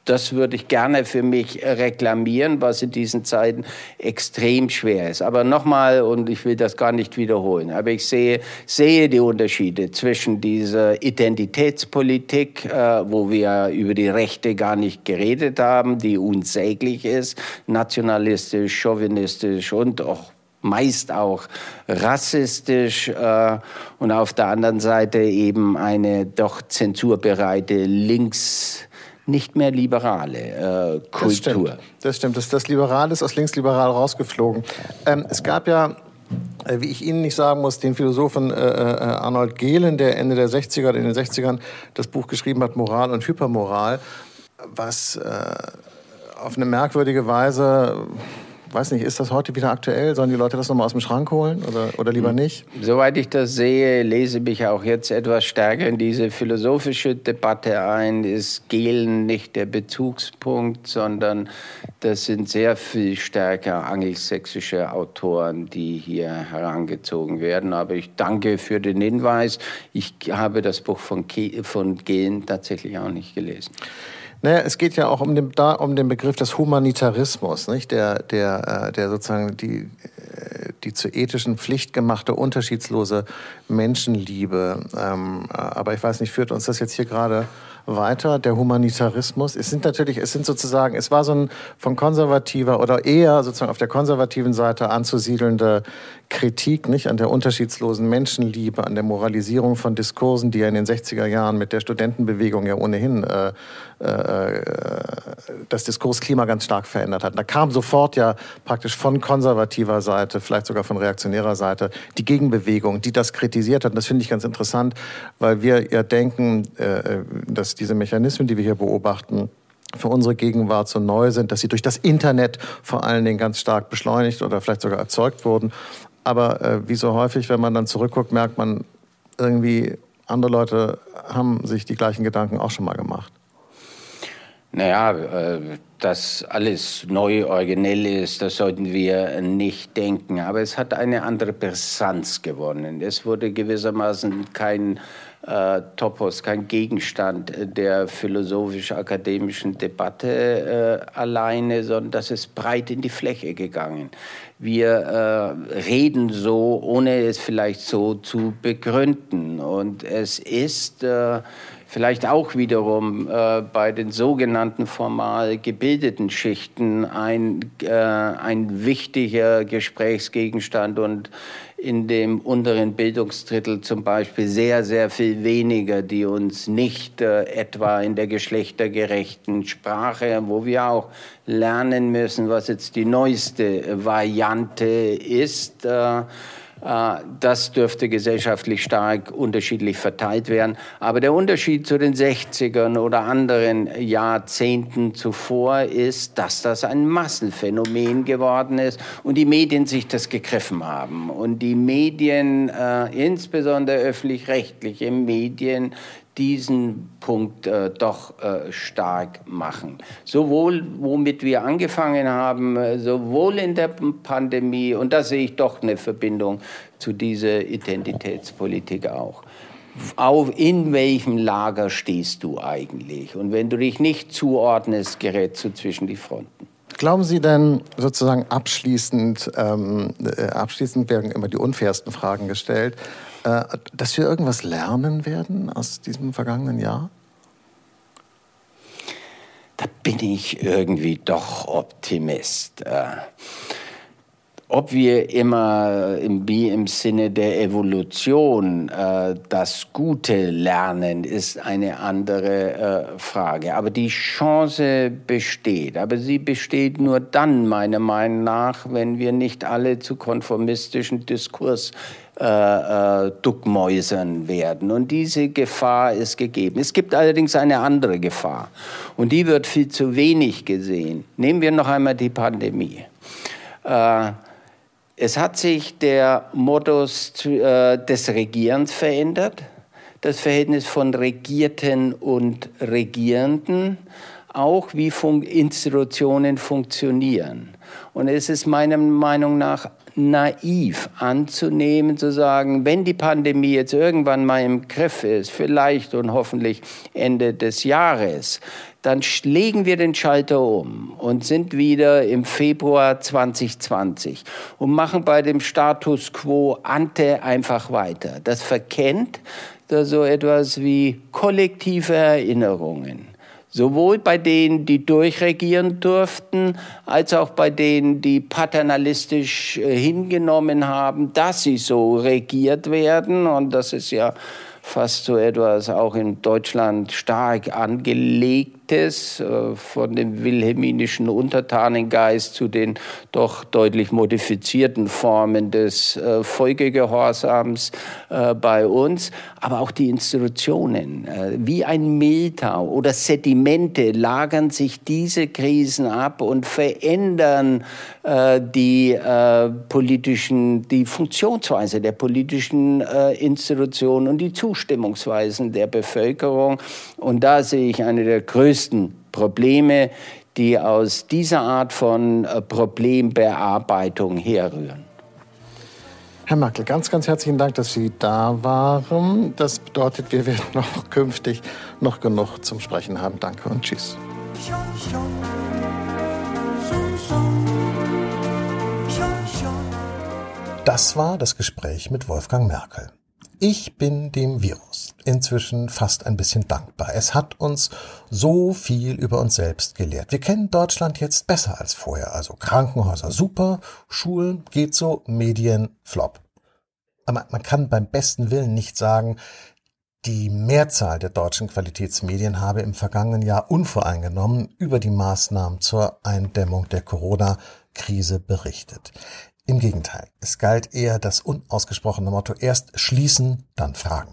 das würde ich gerne für mich reklamieren, was in diesen Zeiten extrem schwer ist. Aber nochmal, und ich will das gar nicht wiederholen, aber ich sehe, sehe die Unterschiede zwischen dieser Identitätspolitik, äh, wo wir über die Rechte gar nicht geredet haben, die unsäglich ist, nationalistisch, chauvinistisch und auch meist auch rassistisch äh, und auf der anderen Seite eben eine doch zensurbereite Links nicht mehr liberale äh, Kultur. Das stimmt. Das stimmt. Das, das Liberal ist aus linksliberal rausgeflogen. Ähm, es gab ja äh, wie ich Ihnen nicht sagen muss, den Philosophen äh, äh Arnold Gehlen, der Ende der 60er, in den 60ern das Buch geschrieben hat, Moral und Hypermoral, was äh, auf eine merkwürdige Weise weiß nicht, ist das heute wieder aktuell? Sollen die Leute das nochmal aus dem Schrank holen oder, oder lieber hm. nicht? Soweit ich das sehe, lese mich auch jetzt etwas stärker in diese philosophische Debatte ein. Ist Gehlen nicht der Bezugspunkt, sondern das sind sehr viel stärker angelsächsische Autoren, die hier herangezogen werden. Aber ich danke für den Hinweis. Ich habe das Buch von, Ke von Gehlen tatsächlich auch nicht gelesen. Naja, es geht ja auch um den, da, um den Begriff des Humanitarismus, nicht? Der, der, äh, der sozusagen die, äh, die zur ethischen Pflicht gemachte, unterschiedslose Menschenliebe. Ähm, äh, aber ich weiß nicht, führt uns das jetzt hier gerade weiter, der Humanitarismus. Es sind natürlich, es sind sozusagen, es war so ein von konservativer oder eher sozusagen auf der konservativen Seite anzusiedelnde Kritik, nicht an der unterschiedslosen Menschenliebe, an der Moralisierung von Diskursen, die ja in den 60er Jahren mit der Studentenbewegung ja ohnehin äh, äh, das Diskursklima ganz stark verändert hat. Da kam sofort ja praktisch von konservativer Seite, vielleicht sogar von reaktionärer Seite, die Gegenbewegung, die das kritisiert hat. Und das finde ich ganz interessant, weil wir ja denken, äh, dass diese Mechanismen, die wir hier beobachten, für unsere Gegenwart so neu sind, dass sie durch das Internet vor allen Dingen ganz stark beschleunigt oder vielleicht sogar erzeugt wurden. Aber äh, wie so häufig, wenn man dann zurückguckt, merkt man irgendwie, andere Leute haben sich die gleichen Gedanken auch schon mal gemacht. Naja, äh, dass alles neu, originell ist, das sollten wir nicht denken. Aber es hat eine andere Brisanz gewonnen. Es wurde gewissermaßen kein äh, Topos, kein Gegenstand der philosophisch-akademischen Debatte äh, alleine, sondern das ist breit in die Fläche gegangen. Wir äh, reden so, ohne es vielleicht so zu begründen. Und es ist äh, vielleicht auch wiederum äh, bei den sogenannten formal gebildeten Schichten ein, äh, ein wichtiger Gesprächsgegenstand und in dem unteren Bildungsdrittel zum Beispiel sehr, sehr viel weniger, die uns nicht äh, etwa in der geschlechtergerechten Sprache, wo wir auch lernen müssen, was jetzt die neueste Variante ist, äh, das dürfte gesellschaftlich stark unterschiedlich verteilt werden. Aber der Unterschied zu den 60ern oder anderen Jahrzehnten zuvor ist, dass das ein Massenphänomen geworden ist und die Medien sich das gegriffen haben. Und die Medien, äh, insbesondere öffentlich-rechtliche Medien, diesen Punkt äh, doch äh, stark machen. Sowohl womit wir angefangen haben, äh, sowohl in der Pandemie, und da sehe ich doch eine Verbindung zu dieser Identitätspolitik auch. Auf in welchem Lager stehst du eigentlich? Und wenn du dich nicht zuordnest, gerätst du zwischen die Fronten. Glauben Sie denn sozusagen abschließend, ähm, äh, abschließend werden immer die unfairsten Fragen gestellt, äh, dass wir irgendwas lernen werden aus diesem vergangenen Jahr? Da bin ich irgendwie doch Optimist. Äh, ob wir immer im, wie im Sinne der Evolution äh, das Gute lernen, ist eine andere äh, Frage. Aber die Chance besteht. Aber sie besteht nur dann, meiner Meinung nach, wenn wir nicht alle zu konformistischen Diskurs äh, äh, Duckmäusern werden. Und diese Gefahr ist gegeben. Es gibt allerdings eine andere Gefahr. Und die wird viel zu wenig gesehen. Nehmen wir noch einmal die Pandemie. Äh, es hat sich der Modus äh, des Regierens verändert, das Verhältnis von Regierten und Regierenden, auch wie Institutionen funktionieren. Und es ist meiner Meinung nach naiv anzunehmen, zu sagen, wenn die Pandemie jetzt irgendwann mal im Griff ist, vielleicht und hoffentlich Ende des Jahres, dann legen wir den Schalter um und sind wieder im Februar 2020 und machen bei dem Status quo ante einfach weiter. Das verkennt so etwas wie kollektive Erinnerungen. Sowohl bei denen, die durchregieren durften, als auch bei denen, die paternalistisch äh, hingenommen haben, dass sie so regiert werden. Und das ist ja fast so etwas auch in Deutschland stark angelegtes, äh, von dem wilhelminischen Untertanengeist zu den doch deutlich modifizierten Formen des äh, Folgegehorsams äh, bei uns, aber auch die Institutionen. Wie ein Mehltau oder Sedimente lagern sich diese Krisen ab und verändern die politischen, die Funktionsweise der politischen Institutionen und die. Zustimmungsweisen der Bevölkerung. Und da sehe ich eine der größten Probleme, die aus dieser Art von äh, Problembearbeitung herrühren. Herr Merkel, ganz, ganz herzlichen Dank, dass Sie da waren. Das bedeutet, wir werden [laughs] noch künftig noch genug zum Sprechen haben. Danke und tschüss. Das war das Gespräch mit Wolfgang Merkel. Ich bin dem Virus inzwischen fast ein bisschen dankbar. Es hat uns so viel über uns selbst gelehrt. Wir kennen Deutschland jetzt besser als vorher. Also Krankenhäuser super, Schulen geht so, Medien flop. Aber man kann beim besten Willen nicht sagen, die Mehrzahl der deutschen Qualitätsmedien habe im vergangenen Jahr unvoreingenommen über die Maßnahmen zur Eindämmung der Corona-Krise berichtet. Im Gegenteil, es galt eher das unausgesprochene Motto erst schließen, dann fragen.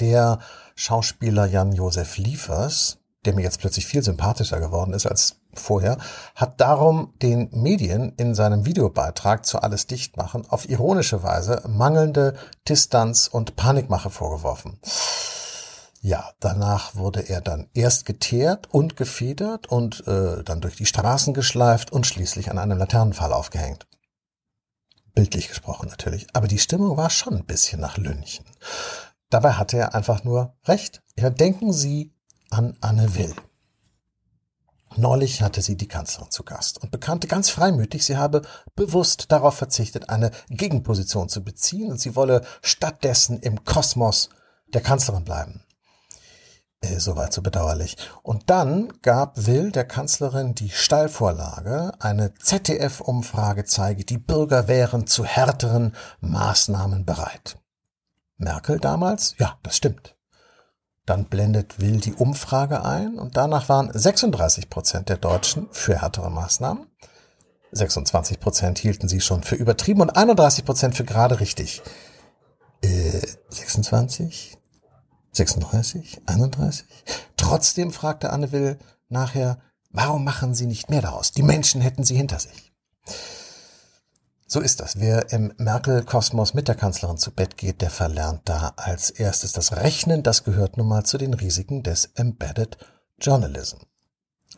Der Schauspieler Jan-Josef Liefers, der mir jetzt plötzlich viel sympathischer geworden ist als vorher, hat darum den Medien in seinem Videobeitrag zu Alles Dichtmachen auf ironische Weise mangelnde Distanz und Panikmache vorgeworfen. Ja, danach wurde er dann erst geteert und gefedert und äh, dann durch die Straßen geschleift und schließlich an einem Laternenpfahl aufgehängt. Bildlich gesprochen natürlich. Aber die Stimmung war schon ein bisschen nach Lünchen. Dabei hatte er einfach nur recht. Ja, denken Sie an Anne Will. Neulich hatte sie die Kanzlerin zu Gast und bekannte ganz freimütig, sie habe bewusst darauf verzichtet, eine Gegenposition zu beziehen und sie wolle stattdessen im Kosmos der Kanzlerin bleiben. Äh, soweit so bedauerlich. Und dann gab Will der Kanzlerin die Steilvorlage, eine ZDF-Umfrage zeige, die Bürger wären zu härteren Maßnahmen bereit. Merkel damals? Ja, das stimmt. Dann blendet Will die Umfrage ein und danach waren 36 Prozent der Deutschen für härtere Maßnahmen. 26 Prozent hielten sie schon für übertrieben und 31 Prozent für gerade richtig. Äh, 26? 36? 31? Trotzdem fragte Anne Will nachher, warum machen sie nicht mehr daraus? Die Menschen hätten sie hinter sich. So ist das. Wer im Merkel-Kosmos mit der Kanzlerin zu Bett geht, der verlernt da als erstes das Rechnen. Das gehört nun mal zu den Risiken des Embedded Journalism.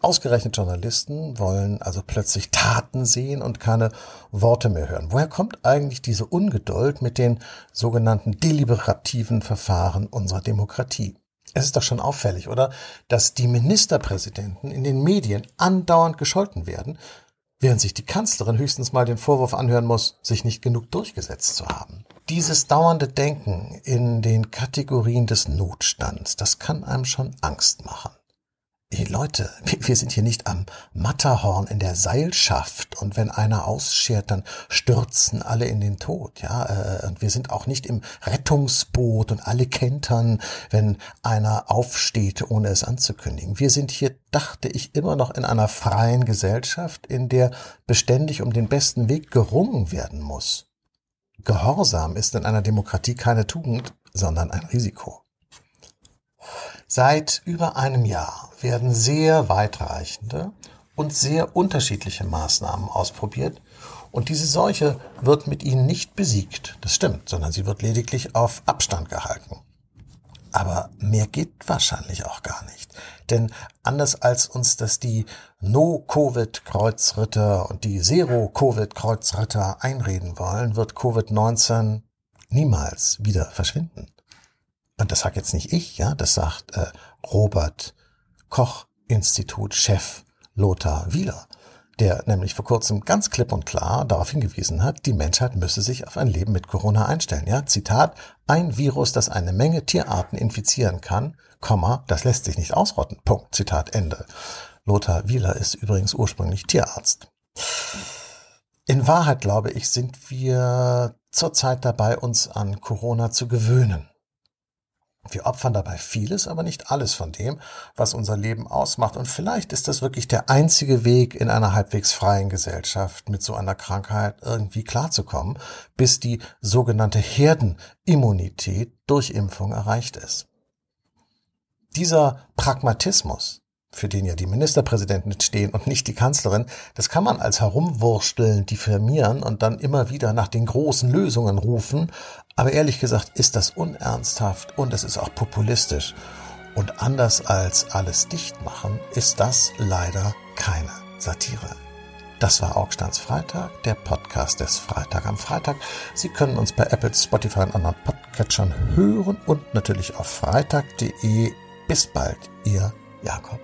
Ausgerechnet Journalisten wollen also plötzlich Taten sehen und keine Worte mehr hören. Woher kommt eigentlich diese Ungeduld mit den sogenannten deliberativen Verfahren unserer Demokratie? Es ist doch schon auffällig, oder? Dass die Ministerpräsidenten in den Medien andauernd gescholten werden, während sich die Kanzlerin höchstens mal den Vorwurf anhören muss, sich nicht genug durchgesetzt zu haben. Dieses dauernde Denken in den Kategorien des Notstands, das kann einem schon Angst machen. Hey Leute, wir sind hier nicht am Matterhorn in der Seilschaft und wenn einer ausschert, dann stürzen alle in den Tod, ja. Äh, und wir sind auch nicht im Rettungsboot und alle kentern, wenn einer aufsteht, ohne es anzukündigen. Wir sind hier, dachte ich, immer noch in einer freien Gesellschaft, in der beständig um den besten Weg gerungen werden muss. Gehorsam ist in einer Demokratie keine Tugend, sondern ein Risiko. Seit über einem Jahr werden sehr weitreichende und sehr unterschiedliche Maßnahmen ausprobiert und diese Seuche wird mit ihnen nicht besiegt, das stimmt, sondern sie wird lediglich auf Abstand gehalten. Aber mehr geht wahrscheinlich auch gar nicht. Denn anders als uns das die No-Covid-Kreuzritter und die Zero-Covid-Kreuzritter einreden wollen, wird Covid-19 niemals wieder verschwinden und das sagt jetzt nicht ich, ja, das sagt äh, Robert Koch Institut Chef Lothar Wieler, der nämlich vor kurzem ganz klipp und klar darauf hingewiesen hat, die Menschheit müsse sich auf ein Leben mit Corona einstellen. Ja, Zitat, ein Virus, das eine Menge Tierarten infizieren kann, Komma, das lässt sich nicht ausrotten. Punkt. Zitat Ende. Lothar Wieler ist übrigens ursprünglich Tierarzt. In Wahrheit, glaube ich, sind wir zurzeit dabei, uns an Corona zu gewöhnen. Wir opfern dabei vieles, aber nicht alles von dem, was unser Leben ausmacht. Und vielleicht ist das wirklich der einzige Weg in einer halbwegs freien Gesellschaft, mit so einer Krankheit irgendwie klarzukommen, bis die sogenannte Herdenimmunität durch Impfung erreicht ist. Dieser Pragmatismus, für den ja die Ministerpräsidenten stehen und nicht die Kanzlerin, das kann man als Herumwursteln diffamieren und dann immer wieder nach den großen Lösungen rufen. Aber ehrlich gesagt ist das unernsthaft und es ist auch populistisch. Und anders als alles dicht machen, ist das leider keine Satire. Das war Augsteins Freitag, der Podcast des Freitag am Freitag. Sie können uns bei Apple, Spotify und anderen Podcatchern hören und natürlich auf freitag.de. Bis bald, Ihr Jakob.